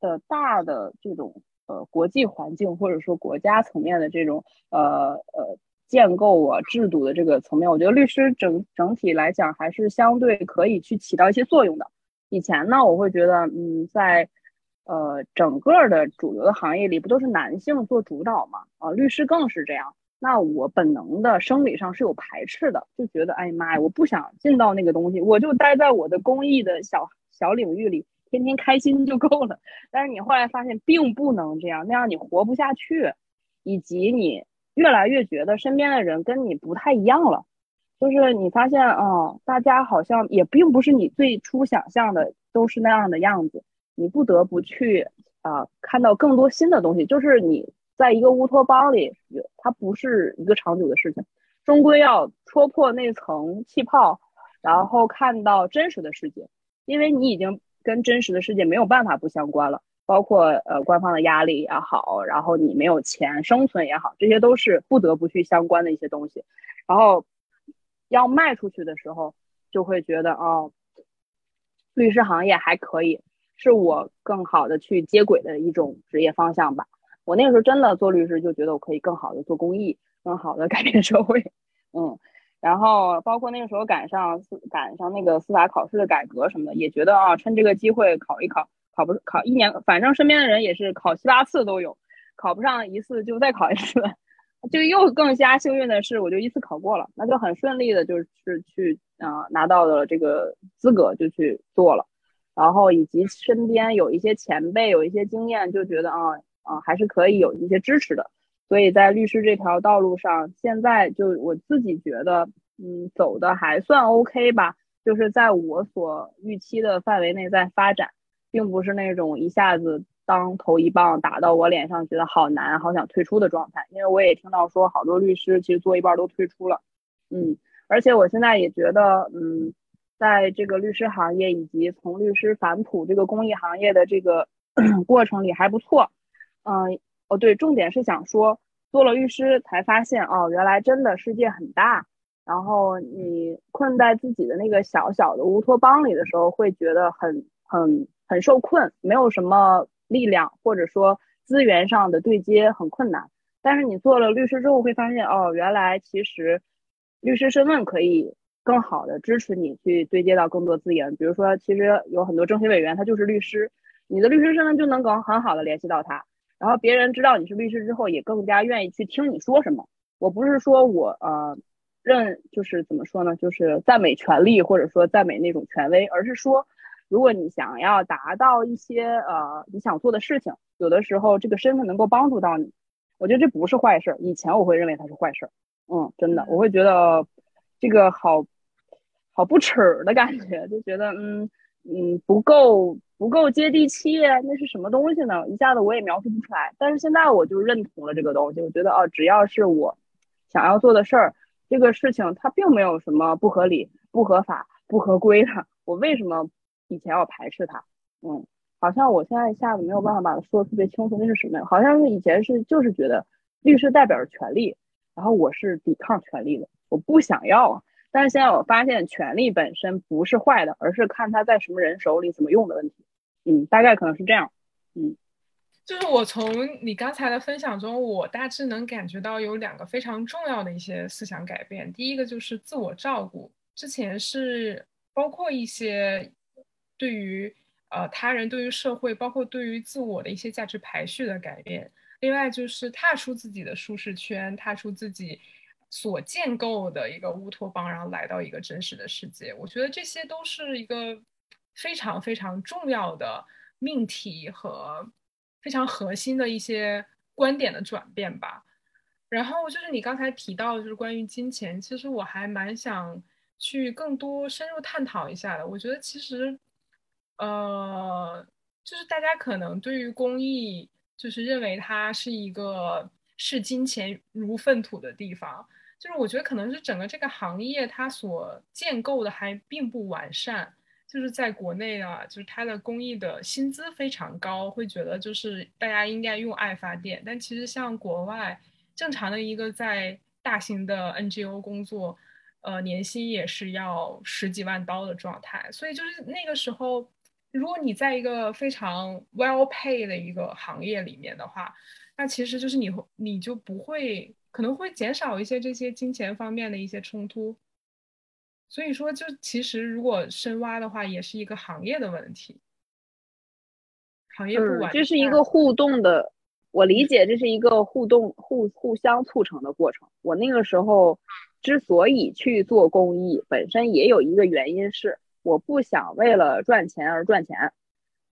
的大的这种呃国际环境或者说国家层面的这种呃呃建构啊制度的这个层面，我觉得律师整整体来讲还是相对可以去起到一些作用的。以前呢，我会觉得嗯在。呃，整个的主流的行业里不都是男性做主导吗？啊，律师更是这样。那我本能的生理上是有排斥的，就觉得哎妈呀，我不想进到那个东西，我就待在我的公益的小小领域里，天天开心就够了。但是你后来发现并不能这样，那样你活不下去，以及你越来越觉得身边的人跟你不太一样了，就是你发现哦，大家好像也并不是你最初想象的都是那样的样子。你不得不去啊，看到更多新的东西。就是你在一个乌托邦里，它不是一个长久的事情，终归要戳破那层气泡，然后看到真实的世界。因为你已经跟真实的世界没有办法不相关了。包括呃官方的压力也好，然后你没有钱生存也好，这些都是不得不去相关的一些东西。然后要卖出去的时候，就会觉得哦，律师行业还可以，是我更好的去接轨的一种职业方向吧。我那个时候真的做律师，就觉得我可以更好的做公益，更好的改变社会。嗯，然后包括那个时候赶上司赶上那个司法考试的改革什么的，也觉得啊，趁这个机会考一考。考不考一年，反正身边的人也是考七八次都有，考不上一次就再考一次，(laughs) 就又更加幸运的是，我就一次考过了，那就很顺利的，就是去啊拿到了这个资格就去做了，然后以及身边有一些前辈有一些经验，就觉得啊啊还是可以有一些支持的，所以在律师这条道路上，现在就我自己觉得嗯走的还算 OK 吧，就是在我所预期的范围内在发展。并不是那种一下子当头一棒打到我脸上，觉得好难，好想退出的状态。因为我也听到说，好多律师其实做一半都退出了。嗯，而且我现在也觉得，嗯，在这个律师行业以及从律师反哺这个公益行业的这个 (clears throat) 过程里还不错。嗯，哦对，重点是想说，做了律师才发现，哦，原来真的世界很大。然后你困在自己的那个小小的乌托邦里的时候，会觉得很很。很受困，没有什么力量，或者说资源上的对接很困难。但是你做了律师之后，会发现哦，原来其实律师身份可以更好的支持你去对接到更多资源。比如说，其实有很多政协委员他就是律师，你的律师身份就能更很好的联系到他。然后别人知道你是律师之后，也更加愿意去听你说什么。我不是说我呃认就是怎么说呢，就是赞美权利或者说赞美那种权威，而是说。如果你想要达到一些呃你想做的事情，有的时候这个身份能够帮助到你，我觉得这不是坏事。以前我会认为它是坏事，嗯，真的，我会觉得这个好好不耻的感觉，就觉得嗯嗯不够不够接地气，那是什么东西呢？一下子我也描述不出来。但是现在我就认同了这个东西，我觉得哦，只要是我想要做的事儿，这个事情它并没有什么不合理、不合法、不合规的，我为什么？以前要排斥它，嗯，好像我现在一下子没有办法把它说的特别清楚，那是什么呀？好像是以前是就是觉得律师代表着权利，然后我是抵抗权利的，我不想要。但是现在我发现权利本身不是坏的，而是看他在什么人手里怎么用的问题。嗯，大概可能是这样。嗯，就是我从你刚才的分享中，我大致能感觉到有两个非常重要的一些思想改变。第一个就是自我照顾，之前是包括一些。对于呃他人、对于社会，包括对于自我的一些价值排序的改变。另外就是踏出自己的舒适圈，踏出自己所建构的一个乌托邦，然后来到一个真实的世界。我觉得这些都是一个非常非常重要的命题和非常核心的一些观点的转变吧。然后就是你刚才提到，就是关于金钱，其实我还蛮想去更多深入探讨一下的。我觉得其实。呃，就是大家可能对于公益，就是认为它是一个视金钱如粪土的地方。就是我觉得可能是整个这个行业它所建构的还并不完善。就是在国内啊，就是它的公益的薪资非常高，会觉得就是大家应该用爱发电。但其实像国外正常的一个在大型的 NGO 工作，呃，年薪也是要十几万刀的状态。所以就是那个时候。如果你在一个非常 well pay 的一个行业里面的话，那其实就是你会你就不会可能会减少一些这些金钱方面的一些冲突。所以说，就其实如果深挖的话，也是一个行业的问题。行业不完，这是一个互动的，我理解这是一个互动互互相促成的过程。我那个时候之所以去做公益，本身也有一个原因是。我不想为了赚钱而赚钱，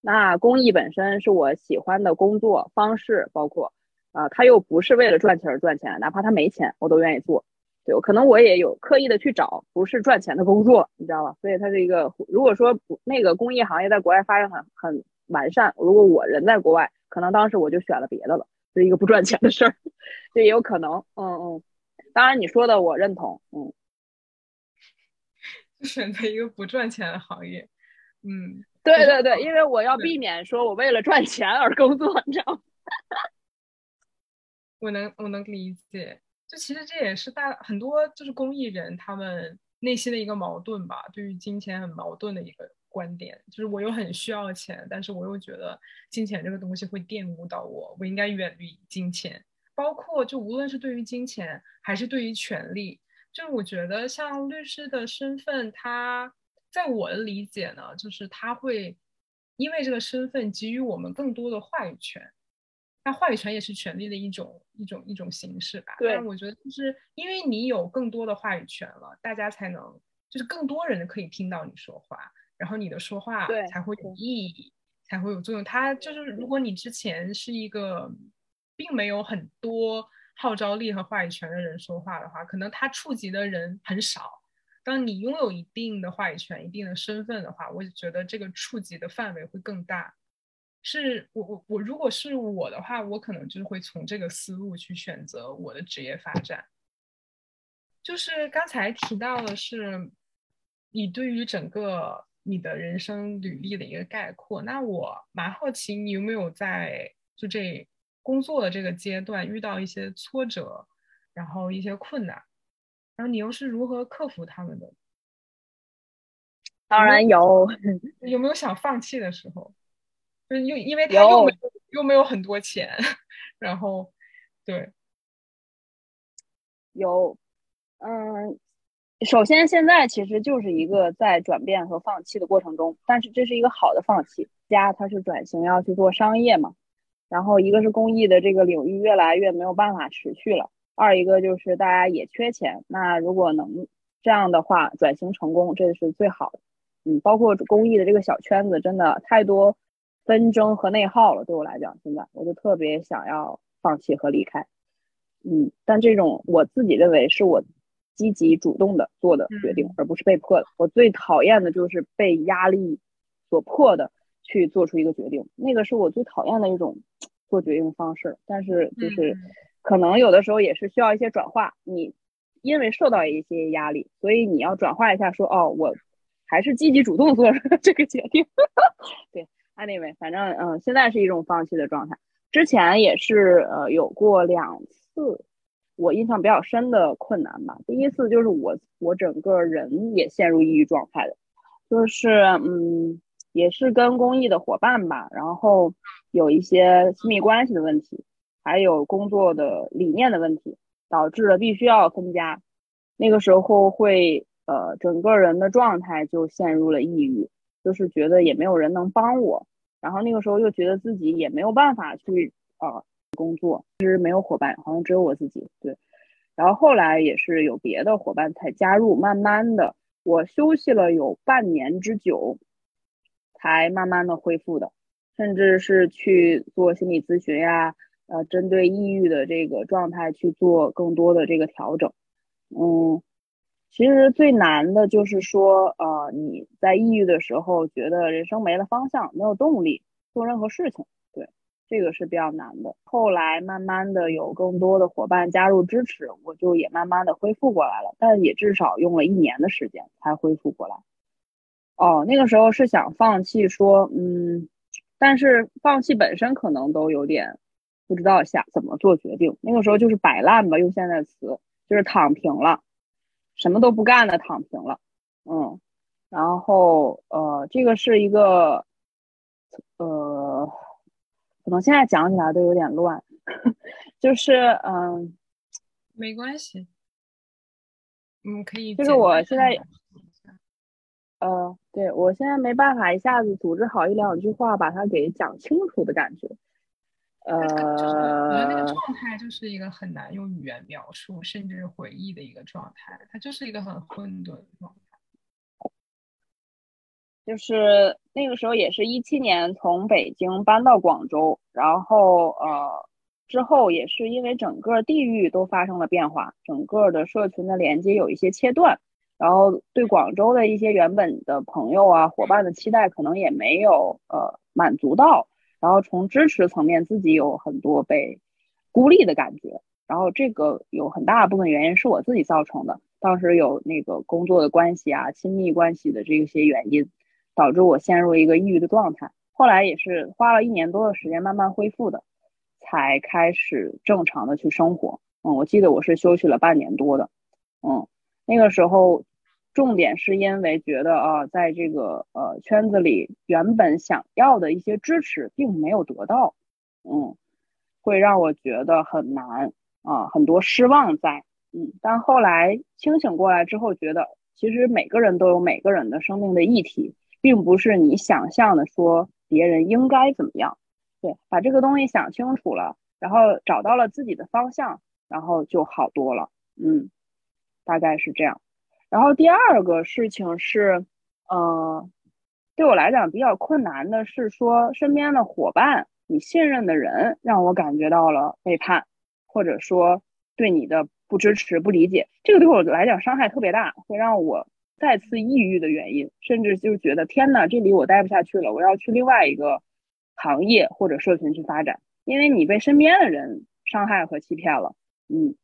那公益本身是我喜欢的工作方式，包括，啊，他又不是为了赚钱而赚钱，哪怕他没钱，我都愿意做。对，可能我也有刻意的去找不是赚钱的工作，你知道吧？所以它是一个，如果说不那个公益行业在国外发展很很完善，如果我人在国外，可能当时我就选了别的了，是一个不赚钱的事儿，(laughs) 这也有可能。嗯嗯，当然你说的我认同，嗯。(laughs) 选择一个不赚钱的行业，嗯，对对对，因为我要避免说我为了赚钱而工作，你知道吗？我能我能理解，就其实这也是大很多就是公益人他们内心的一个矛盾吧，对于金钱很矛盾的一个观点，就是我又很需要钱，但是我又觉得金钱这个东西会玷污到我，我应该远离金钱，包括就无论是对于金钱还是对于权利，就是我觉得像律师的身份，他在我的理解呢，就是他会因为这个身份给予我们更多的话语权。那话语权也是权利的一种一种一种形式吧。对，我觉得就是因为你有更多的话语权了，大家才能就是更多人可以听到你说话，然后你的说话才会有意义，才会有作用。他就是如果你之前是一个并没有很多号召力和话语权的人说话的话，可能他触及的人很少。当你拥有一定的话语权、一定的身份的话，我就觉得这个触及的范围会更大。是我我我，如果是我的话，我可能就是会从这个思路去选择我的职业发展。就是刚才提到的是，你对于整个你的人生履历的一个概括。那我蛮好奇，你有没有在就这工作的这个阶段遇到一些挫折，然后一些困难，然后你又是如何克服他们的？当然有，有没有想放弃的时候？就又因为他又没有又没有很多钱，然后对，有，嗯，首先现在其实就是一个在转变和放弃的过程中，但是这是一个好的放弃。家它是转型要去做商业嘛，然后一个是公益的这个领域越来越没有办法持续了，二一个就是大家也缺钱，那如果能这样的话转型成功，这是最好的。嗯，包括公益的这个小圈子真的太多。纷争和内耗了，对我来讲，现在我就特别想要放弃和离开。嗯，但这种我自己认为是我积极主动的做的决定，而不是被迫的。我最讨厌的就是被压力所迫的去做出一个决定，那个是我最讨厌的一种做决定方式。但是就是可能有的时候也是需要一些转化。你因为受到一些压力，所以你要转化一下，说哦，我还是积极主动做 (laughs) 这个决定。(laughs) 对。Anyway，反正嗯，现在是一种放弃的状态。之前也是呃有过两次，我印象比较深的困难吧。第一次就是我我整个人也陷入抑郁状态的，就是嗯也是跟公益的伙伴吧，然后有一些亲密关系的问题，还有工作的理念的问题，导致了必须要分家。那个时候会呃整个人的状态就陷入了抑郁。就是觉得也没有人能帮我，然后那个时候又觉得自己也没有办法去呃工作，其实没有伙伴，好像只有我自己。对，然后后来也是有别的伙伴才加入，慢慢的我休息了有半年之久，才慢慢的恢复的，甚至是去做心理咨询呀，呃，针对抑郁的这个状态去做更多的这个调整，嗯。其实最难的就是说，呃，你在抑郁的时候，觉得人生没了方向，没有动力做任何事情，对，这个是比较难的。后来慢慢的有更多的伙伴加入支持，我就也慢慢的恢复过来了，但也至少用了一年的时间才恢复过来。哦，那个时候是想放弃，说，嗯，但是放弃本身可能都有点不知道下怎么做决定。那个时候就是摆烂吧，用现在词，就是躺平了。什么都不干的躺平了，嗯，然后呃，这个是一个呃，可能现在讲起来都有点乱，(laughs) 就是嗯，没关系，嗯，可以，就是我现在，呃，对我现在没办法一下子组织好一两句话把它给讲清楚的感觉。呃，我觉得那个状态就是一个很难用语言描述，甚至是回忆的一个状态，它就是一个很混沌的状态。就是那个时候也是一七年从北京搬到广州，然后呃之后也是因为整个地域都发生了变化，整个的社群的连接有一些切断，然后对广州的一些原本的朋友啊伙伴的期待可能也没有呃满足到。然后从支持层面，自己有很多被孤立的感觉。然后这个有很大部分原因是我自己造成的。当时有那个工作的关系啊、亲密关系的这些原因，导致我陷入一个抑郁的状态。后来也是花了一年多的时间慢慢恢复的，才开始正常的去生活。嗯，我记得我是休息了半年多的。嗯，那个时候重点是因为觉得啊，在这个呃圈子里，原本想要的一些支持并没有得到。嗯，会让我觉得很难啊，很多失望在。嗯，但后来清醒过来之后，觉得其实每个人都有每个人的生命的议题，并不是你想象的说别人应该怎么样。对，把这个东西想清楚了，然后找到了自己的方向，然后就好多了。嗯，大概是这样。然后第二个事情是，呃，对我来讲比较困难的是说身边的伙伴，你信任的人让我感觉到了背叛，或者说对你的。不支持、不理解，这个对我来讲伤害特别大，会让我再次抑郁的原因，甚至就觉得天哪，这里我待不下去了，我要去另外一个行业或者社群去发展。因为你被身边的人伤害和欺骗了。嗯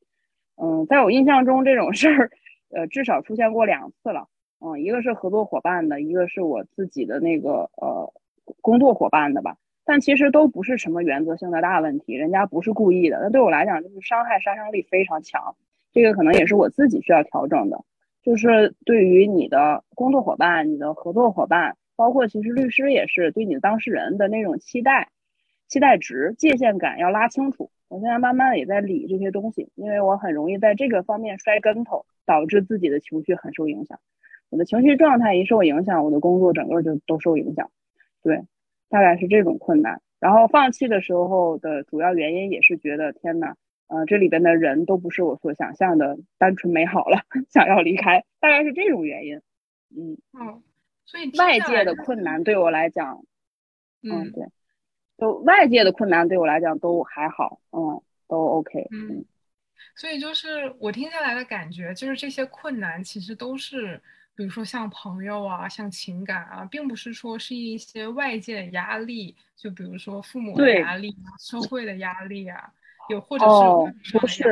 嗯，在我印象中，这种事儿，呃，至少出现过两次了。嗯，一个是合作伙伴的，一个是我自己的那个呃工作伙伴的吧。但其实都不是什么原则性的大问题，人家不是故意的。那对我来讲，就是伤害杀伤力非常强。这个可能也是我自己需要调整的。就是对于你的工作伙伴、你的合作伙伴，包括其实律师也是对你的当事人的那种期待、期待值、界限感要拉清楚。我现在慢慢的也在理这些东西，因为我很容易在这个方面摔跟头，导致自己的情绪很受影响。我的情绪状态一受影响，我的工作整个就都受影响。对。大概是这种困难，然后放弃的时候的主要原因也是觉得天哪，呃，这里边的人都不是我所想象的单纯美好了，(laughs) 想要离开，大概是这种原因。嗯，哦，所以外界的困难对我来讲，嗯，对，就外界的困难对我来讲都还好，嗯，都 OK。嗯，所以就是我听下来的感觉，就是这些困难其实都是。比如说像朋友啊，像情感啊，并不是说是一些外界的压力，就比如说父母的压力啊，社会的压力啊，有或者是不是？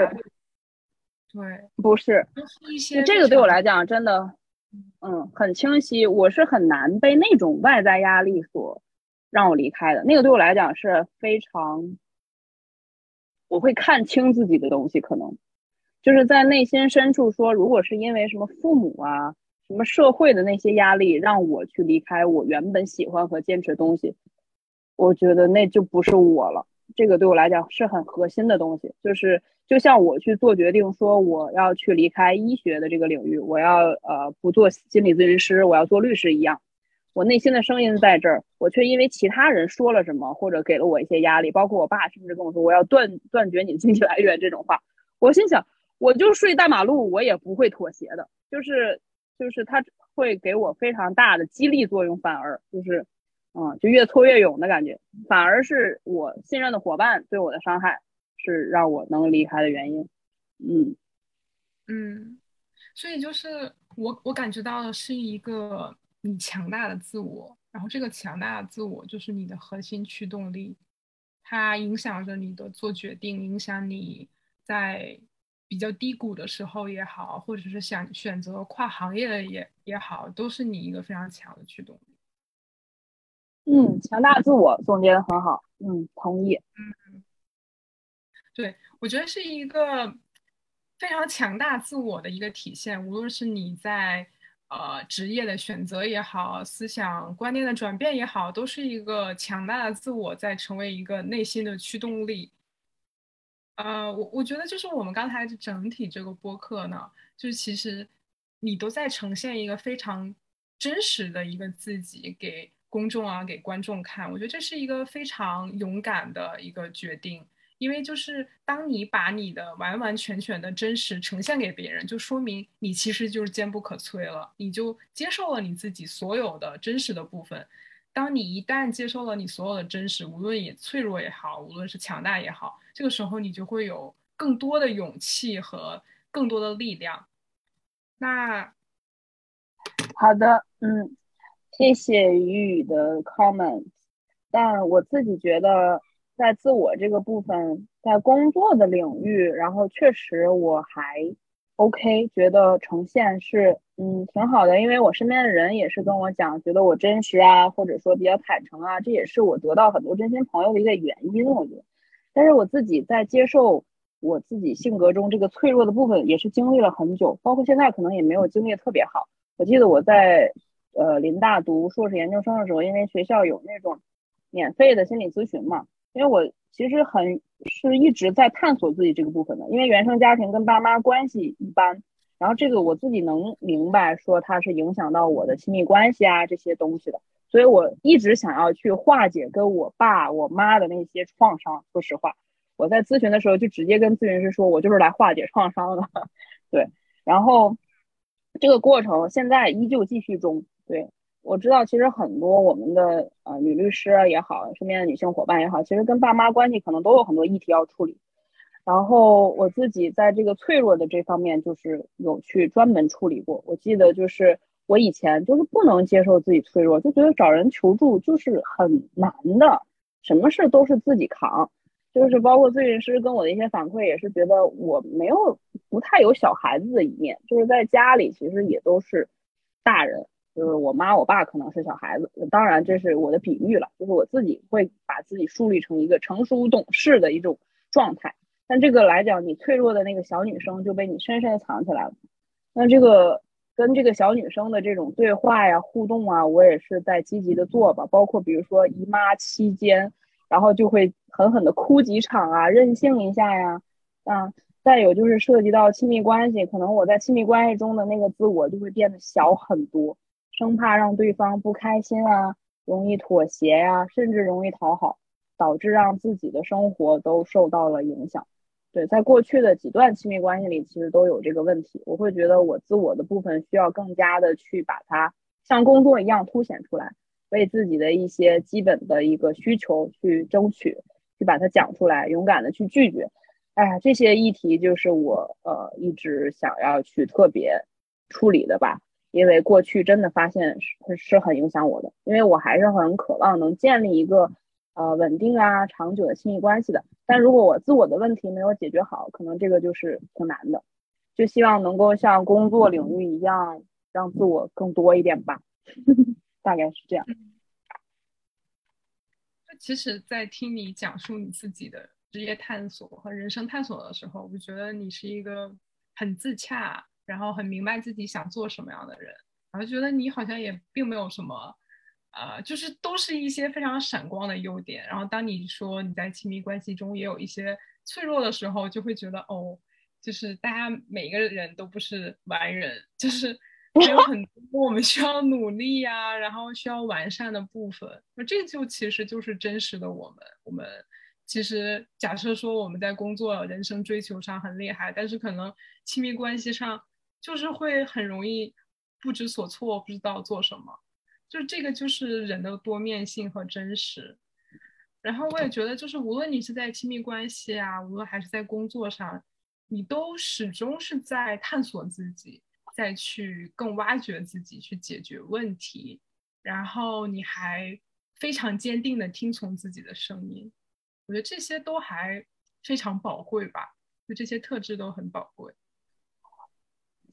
对，不是，都是一些这个对我来讲真的，嗯，很清晰。我是很难被那种外在压力所让我离开的。那个对我来讲是非常，我会看清自己的东西，可能就是在内心深处说，如果是因为什么父母啊。什么社会的那些压力让我去离开我原本喜欢和坚持的东西，我觉得那就不是我了。这个对我来讲是很核心的东西，就是就像我去做决定说我要去离开医学的这个领域，我要呃不做心理咨询师，我要做律师一样。我内心的声音在这儿，我却因为其他人说了什么或者给了我一些压力，包括我爸甚至跟我说我要断断绝你的经济来源这种话，我心想我就睡大马路，我也不会妥协的，就是。就是他会给我非常大的激励作用，反而就是，嗯，就越挫越勇的感觉。反而是我信任的伙伴对我的伤害，是让我能离开的原因。嗯嗯，所以就是我我感觉到的是一个你强大的自我，然后这个强大的自我就是你的核心驱动力，它影响着你的做决定，影响你在。比较低谷的时候也好，或者是想选择跨行业的也也好，都是你一个非常强的驱动力。嗯，强大自我总结的很好。嗯，同意。嗯，对，我觉得是一个非常强大自我的一个体现。无论是你在呃职业的选择也好，思想观念的转变也好，都是一个强大的自我在成为一个内心的驱动力。呃，我我觉得就是我们刚才整体这个播客呢，就是其实你都在呈现一个非常真实的一个自己给公众啊，给观众看。我觉得这是一个非常勇敢的一个决定，因为就是当你把你的完完全全的真实呈现给别人，就说明你其实就是坚不可摧了，你就接受了你自己所有的真实的部分。当你一旦接受了你所有的真实，无论也脆弱也好，无论是强大也好，这个时候你就会有更多的勇气和更多的力量。那好的，嗯，谢谢雨雨的 comment。但我自己觉得，在自我这个部分，在工作的领域，然后确实我还 OK，觉得呈现是嗯挺好的，因为我身边的人也是跟我讲，觉得我真实啊，或者说比较坦诚啊，这也是我得到很多真心朋友的一个原因，我觉得。但是我自己在接受我自己性格中这个脆弱的部分，也是经历了很久，包括现在可能也没有经历特别好。我记得我在呃林大读硕士研究生的时候，因为学校有那种免费的心理咨询嘛，因为我其实很。是一直在探索自己这个部分的，因为原生家庭跟爸妈关系一般，然后这个我自己能明白，说它是影响到我的亲密关系啊这些东西的，所以我一直想要去化解跟我爸我妈的那些创伤。说实话，我在咨询的时候就直接跟咨询师说，我就是来化解创伤的，(laughs) 对，然后这个过程现在依旧继续中，对。我知道，其实很多我们的呃女律师也好，身边的女性伙伴也好，其实跟爸妈关系可能都有很多议题要处理。然后我自己在这个脆弱的这方面，就是有去专门处理过。我记得就是我以前就是不能接受自己脆弱，就觉得找人求助就是很难的，什么事都是自己扛。就是包括咨询师跟我的一些反馈，也是觉得我没有不太有小孩子的一面，就是在家里其实也都是大人。就是我妈我爸可能是小孩子，当然这是我的比喻了。就是我自己会把自己树立成一个成熟懂事的一种状态，但这个来讲，你脆弱的那个小女生就被你深深的藏起来了。那这个跟这个小女生的这种对话呀、互动啊，我也是在积极的做吧。包括比如说姨妈期间，然后就会狠狠的哭几场啊，任性一下呀，啊，再有就是涉及到亲密关系，可能我在亲密关系中的那个自我就会变得小很多。生怕让对方不开心啊，容易妥协呀，甚至容易讨好，导致让自己的生活都受到了影响。对，在过去的几段亲密关系里，其实都有这个问题。我会觉得我自我的部分需要更加的去把它像工作一样凸显出来，为自己的一些基本的一个需求去争取，去把它讲出来，勇敢的去拒绝。哎呀，这些议题就是我呃一直想要去特别处理的吧。因为过去真的发现是是很影响我的，因为我还是很渴望能建立一个呃稳定啊长久的亲密关系的。但如果我自我的问题没有解决好，可能这个就是挺难的。就希望能够像工作领域一样，让自我更多一点吧，(laughs) 大概是这样。(laughs) 其实，在听你讲述你自己的职业探索和人生探索的时候，我觉得你是一个很自洽。然后很明白自己想做什么样的人，然后觉得你好像也并没有什么，呃，就是都是一些非常闪光的优点。然后当你说你在亲密关系中也有一些脆弱的时候，就会觉得哦，就是大家每一个人都不是完人，就是 (laughs) 还有很多我们需要努力呀，然后需要完善的部分。那这就其实就是真实的我们。我们其实假设说我们在工作、人生追求上很厉害，但是可能亲密关系上。就是会很容易不知所措，不知道做什么，就是这个就是人的多面性和真实。然后我也觉得，就是无论你是在亲密关系啊，无论还是在工作上，你都始终是在探索自己，再去更挖掘自己，去解决问题。然后你还非常坚定的听从自己的声音，我觉得这些都还非常宝贵吧，就这些特质都很宝贵。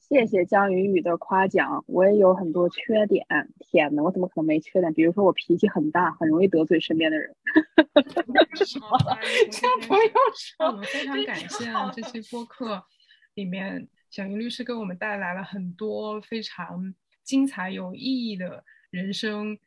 谢谢江雨雨的夸奖，我也有很多缺点。天呐，我怎么可能没缺点？比如说我脾气很大，很容易得罪身边的人。(laughs) 什么？不用说。我们非常感谢这期播客里面小云律师给我们带来了很多非常精彩有意义的人生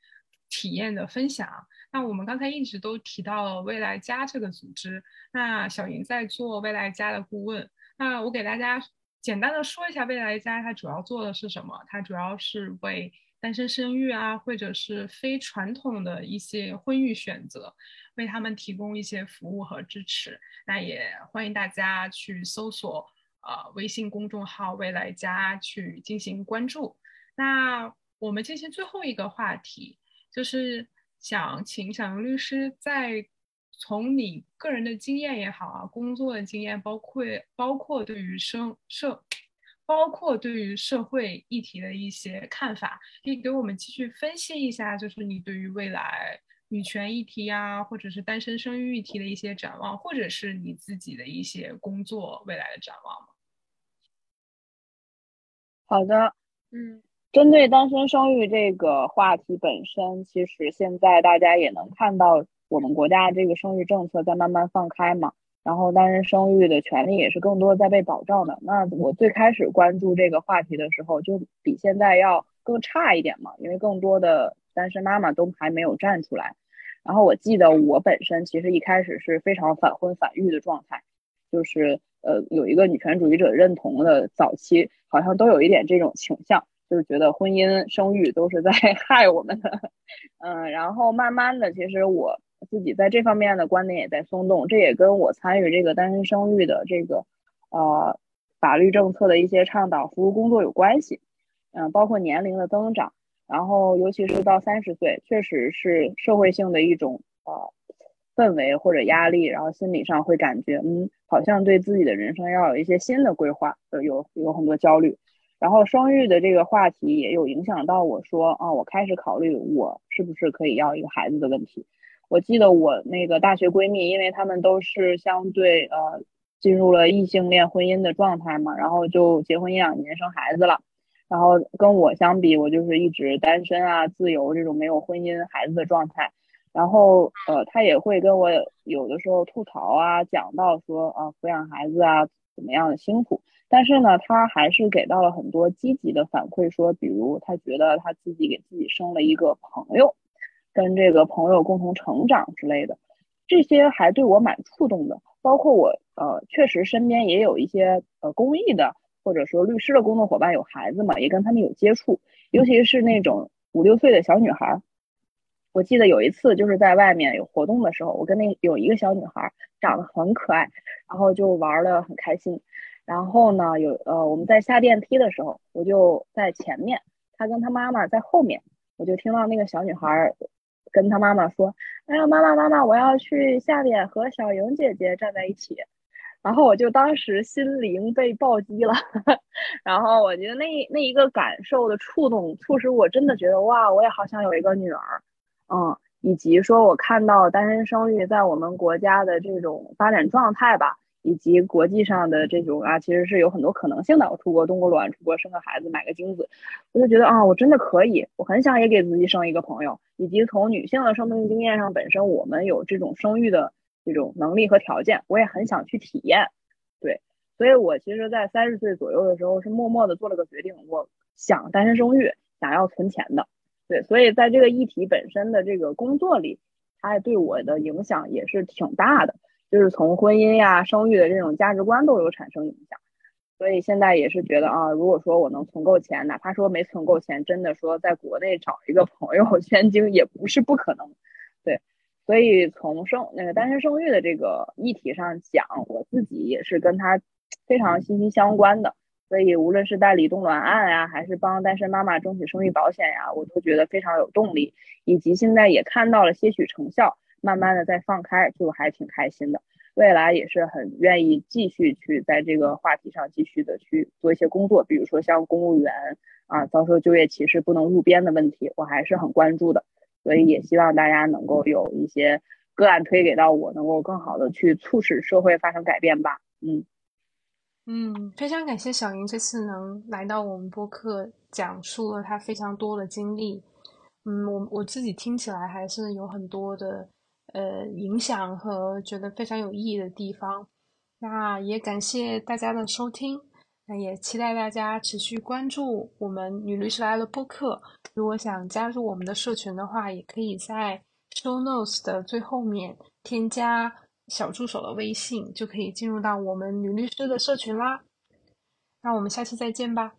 体验的分享。那我们刚才一直都提到了未来家这个组织，那小云在做未来家的顾问。那我给大家。简单的说一下，未来家它主要做的是什么？它主要是为单身生育啊，或者是非传统的一些婚育选择，为他们提供一些服务和支持。那也欢迎大家去搜索呃微信公众号“未来家”去进行关注。那我们进行最后一个话题，就是想请小杨律师在。从你个人的经验也好啊，工作的经验，包括包括对于生社，包括对于社会议题的一些看法，可以给我们继续分析一下，就是你对于未来女权议题啊，或者是单身生育议题的一些展望，或者是你自己的一些工作未来的展望吗？好的，嗯，针对单身生育这个话题本身，其实现在大家也能看到，我们国家这个生育政策在慢慢放开嘛，然后单身生育的权利也是更多在被保障的。那我最开始关注这个话题的时候，就比现在要更差一点嘛，因为更多的单身妈妈都还没有站出来。然后我记得我本身其实一开始是非常反婚反育的状态，就是呃有一个女权主义者认同的早期，好像都有一点这种倾向，就是觉得婚姻生育都是在 (laughs) 害我们的。(laughs) 嗯，然后慢慢的，其实我自己在这方面的观点也在松动，这也跟我参与这个单身生育的这个呃法律政策的一些倡导服务工作有关系。嗯，包括年龄的增长。然后，尤其是到三十岁，确实是社会性的一种呃氛围或者压力，然后心理上会感觉，嗯，好像对自己的人生要有一些新的规划，呃，有有很多焦虑。然后生育的这个话题也有影响到我说，啊，我开始考虑我是不是可以要一个孩子的问题。我记得我那个大学闺蜜，因为她们都是相对呃进入了异性恋婚姻的状态嘛，然后就结婚一两年生孩子了。然后跟我相比，我就是一直单身啊，自由这种没有婚姻孩子的状态。然后呃，她也会跟我有的时候吐槽啊，讲到说啊，抚养孩子啊怎么样的辛苦。但是呢，他还是给到了很多积极的反馈，说比如他觉得他自己给自己生了一个朋友，跟这个朋友共同成长之类的，这些还对我蛮触动的。包括我呃，确实身边也有一些呃公益的。或者说律师的工作伙伴有孩子嘛，也跟他们有接触，尤其是那种五六岁的小女孩。我记得有一次就是在外面有活动的时候，我跟那有一个小女孩长得很可爱，然后就玩的很开心。然后呢，有呃我们在下电梯的时候，我就在前面，她跟她妈妈在后面，我就听到那个小女孩跟她妈妈说：“哎呀，妈妈妈妈，我要去下面和小莹姐姐站在一起。”然后我就当时心灵被暴击了，(laughs) 然后我觉得那那一个感受的触动，促使我真的觉得哇，我也好想有一个女儿，嗯，以及说我看到单身生育在我们国家的这种发展状态吧，以及国际上的这种啊，其实是有很多可能性的。我出国冻过卵，出国生个孩子，买个精子，我就觉得啊，我真的可以，我很想也给自己生一个朋友，以及从女性的生命经验上，本身我们有这种生育的。这种能力和条件，我也很想去体验，对，所以我其实，在三十岁左右的时候，是默默的做了个决定，我想单身生育，想要存钱的，对，所以在这个议题本身的这个工作里，它对我的影响也是挺大的，就是从婚姻呀、生育的这种价值观都有产生影响，所以现在也是觉得啊，如果说我能存够钱，哪怕说没存够钱，真的说在国内找一个朋友 (laughs) 捐精也不是不可能，对。所以从生那个单身生育的这个议题上讲，我自己也是跟他非常息息相关的。所以无论是代理冻卵案呀，还是帮单身妈妈争取生育保险呀，我都觉得非常有动力。以及现在也看到了些许成效，慢慢的在放开，就还挺开心的。未来也是很愿意继续去在这个话题上继续的去做一些工作，比如说像公务员啊遭受就业歧视不能入编的问题，我还是很关注的。所以也希望大家能够有一些个案推给到我，能够更好的去促使社会发生改变吧。嗯嗯，非常感谢小云这次能来到我们播客，讲述了她非常多的经历。嗯，我我自己听起来还是有很多的呃影响和觉得非常有意义的地方。那也感谢大家的收听。那也期待大家持续关注我们女律师来了播客。如果想加入我们的社群的话，也可以在 show notes 的最后面添加小助手的微信，就可以进入到我们女律师的社群啦。那我们下期再见吧。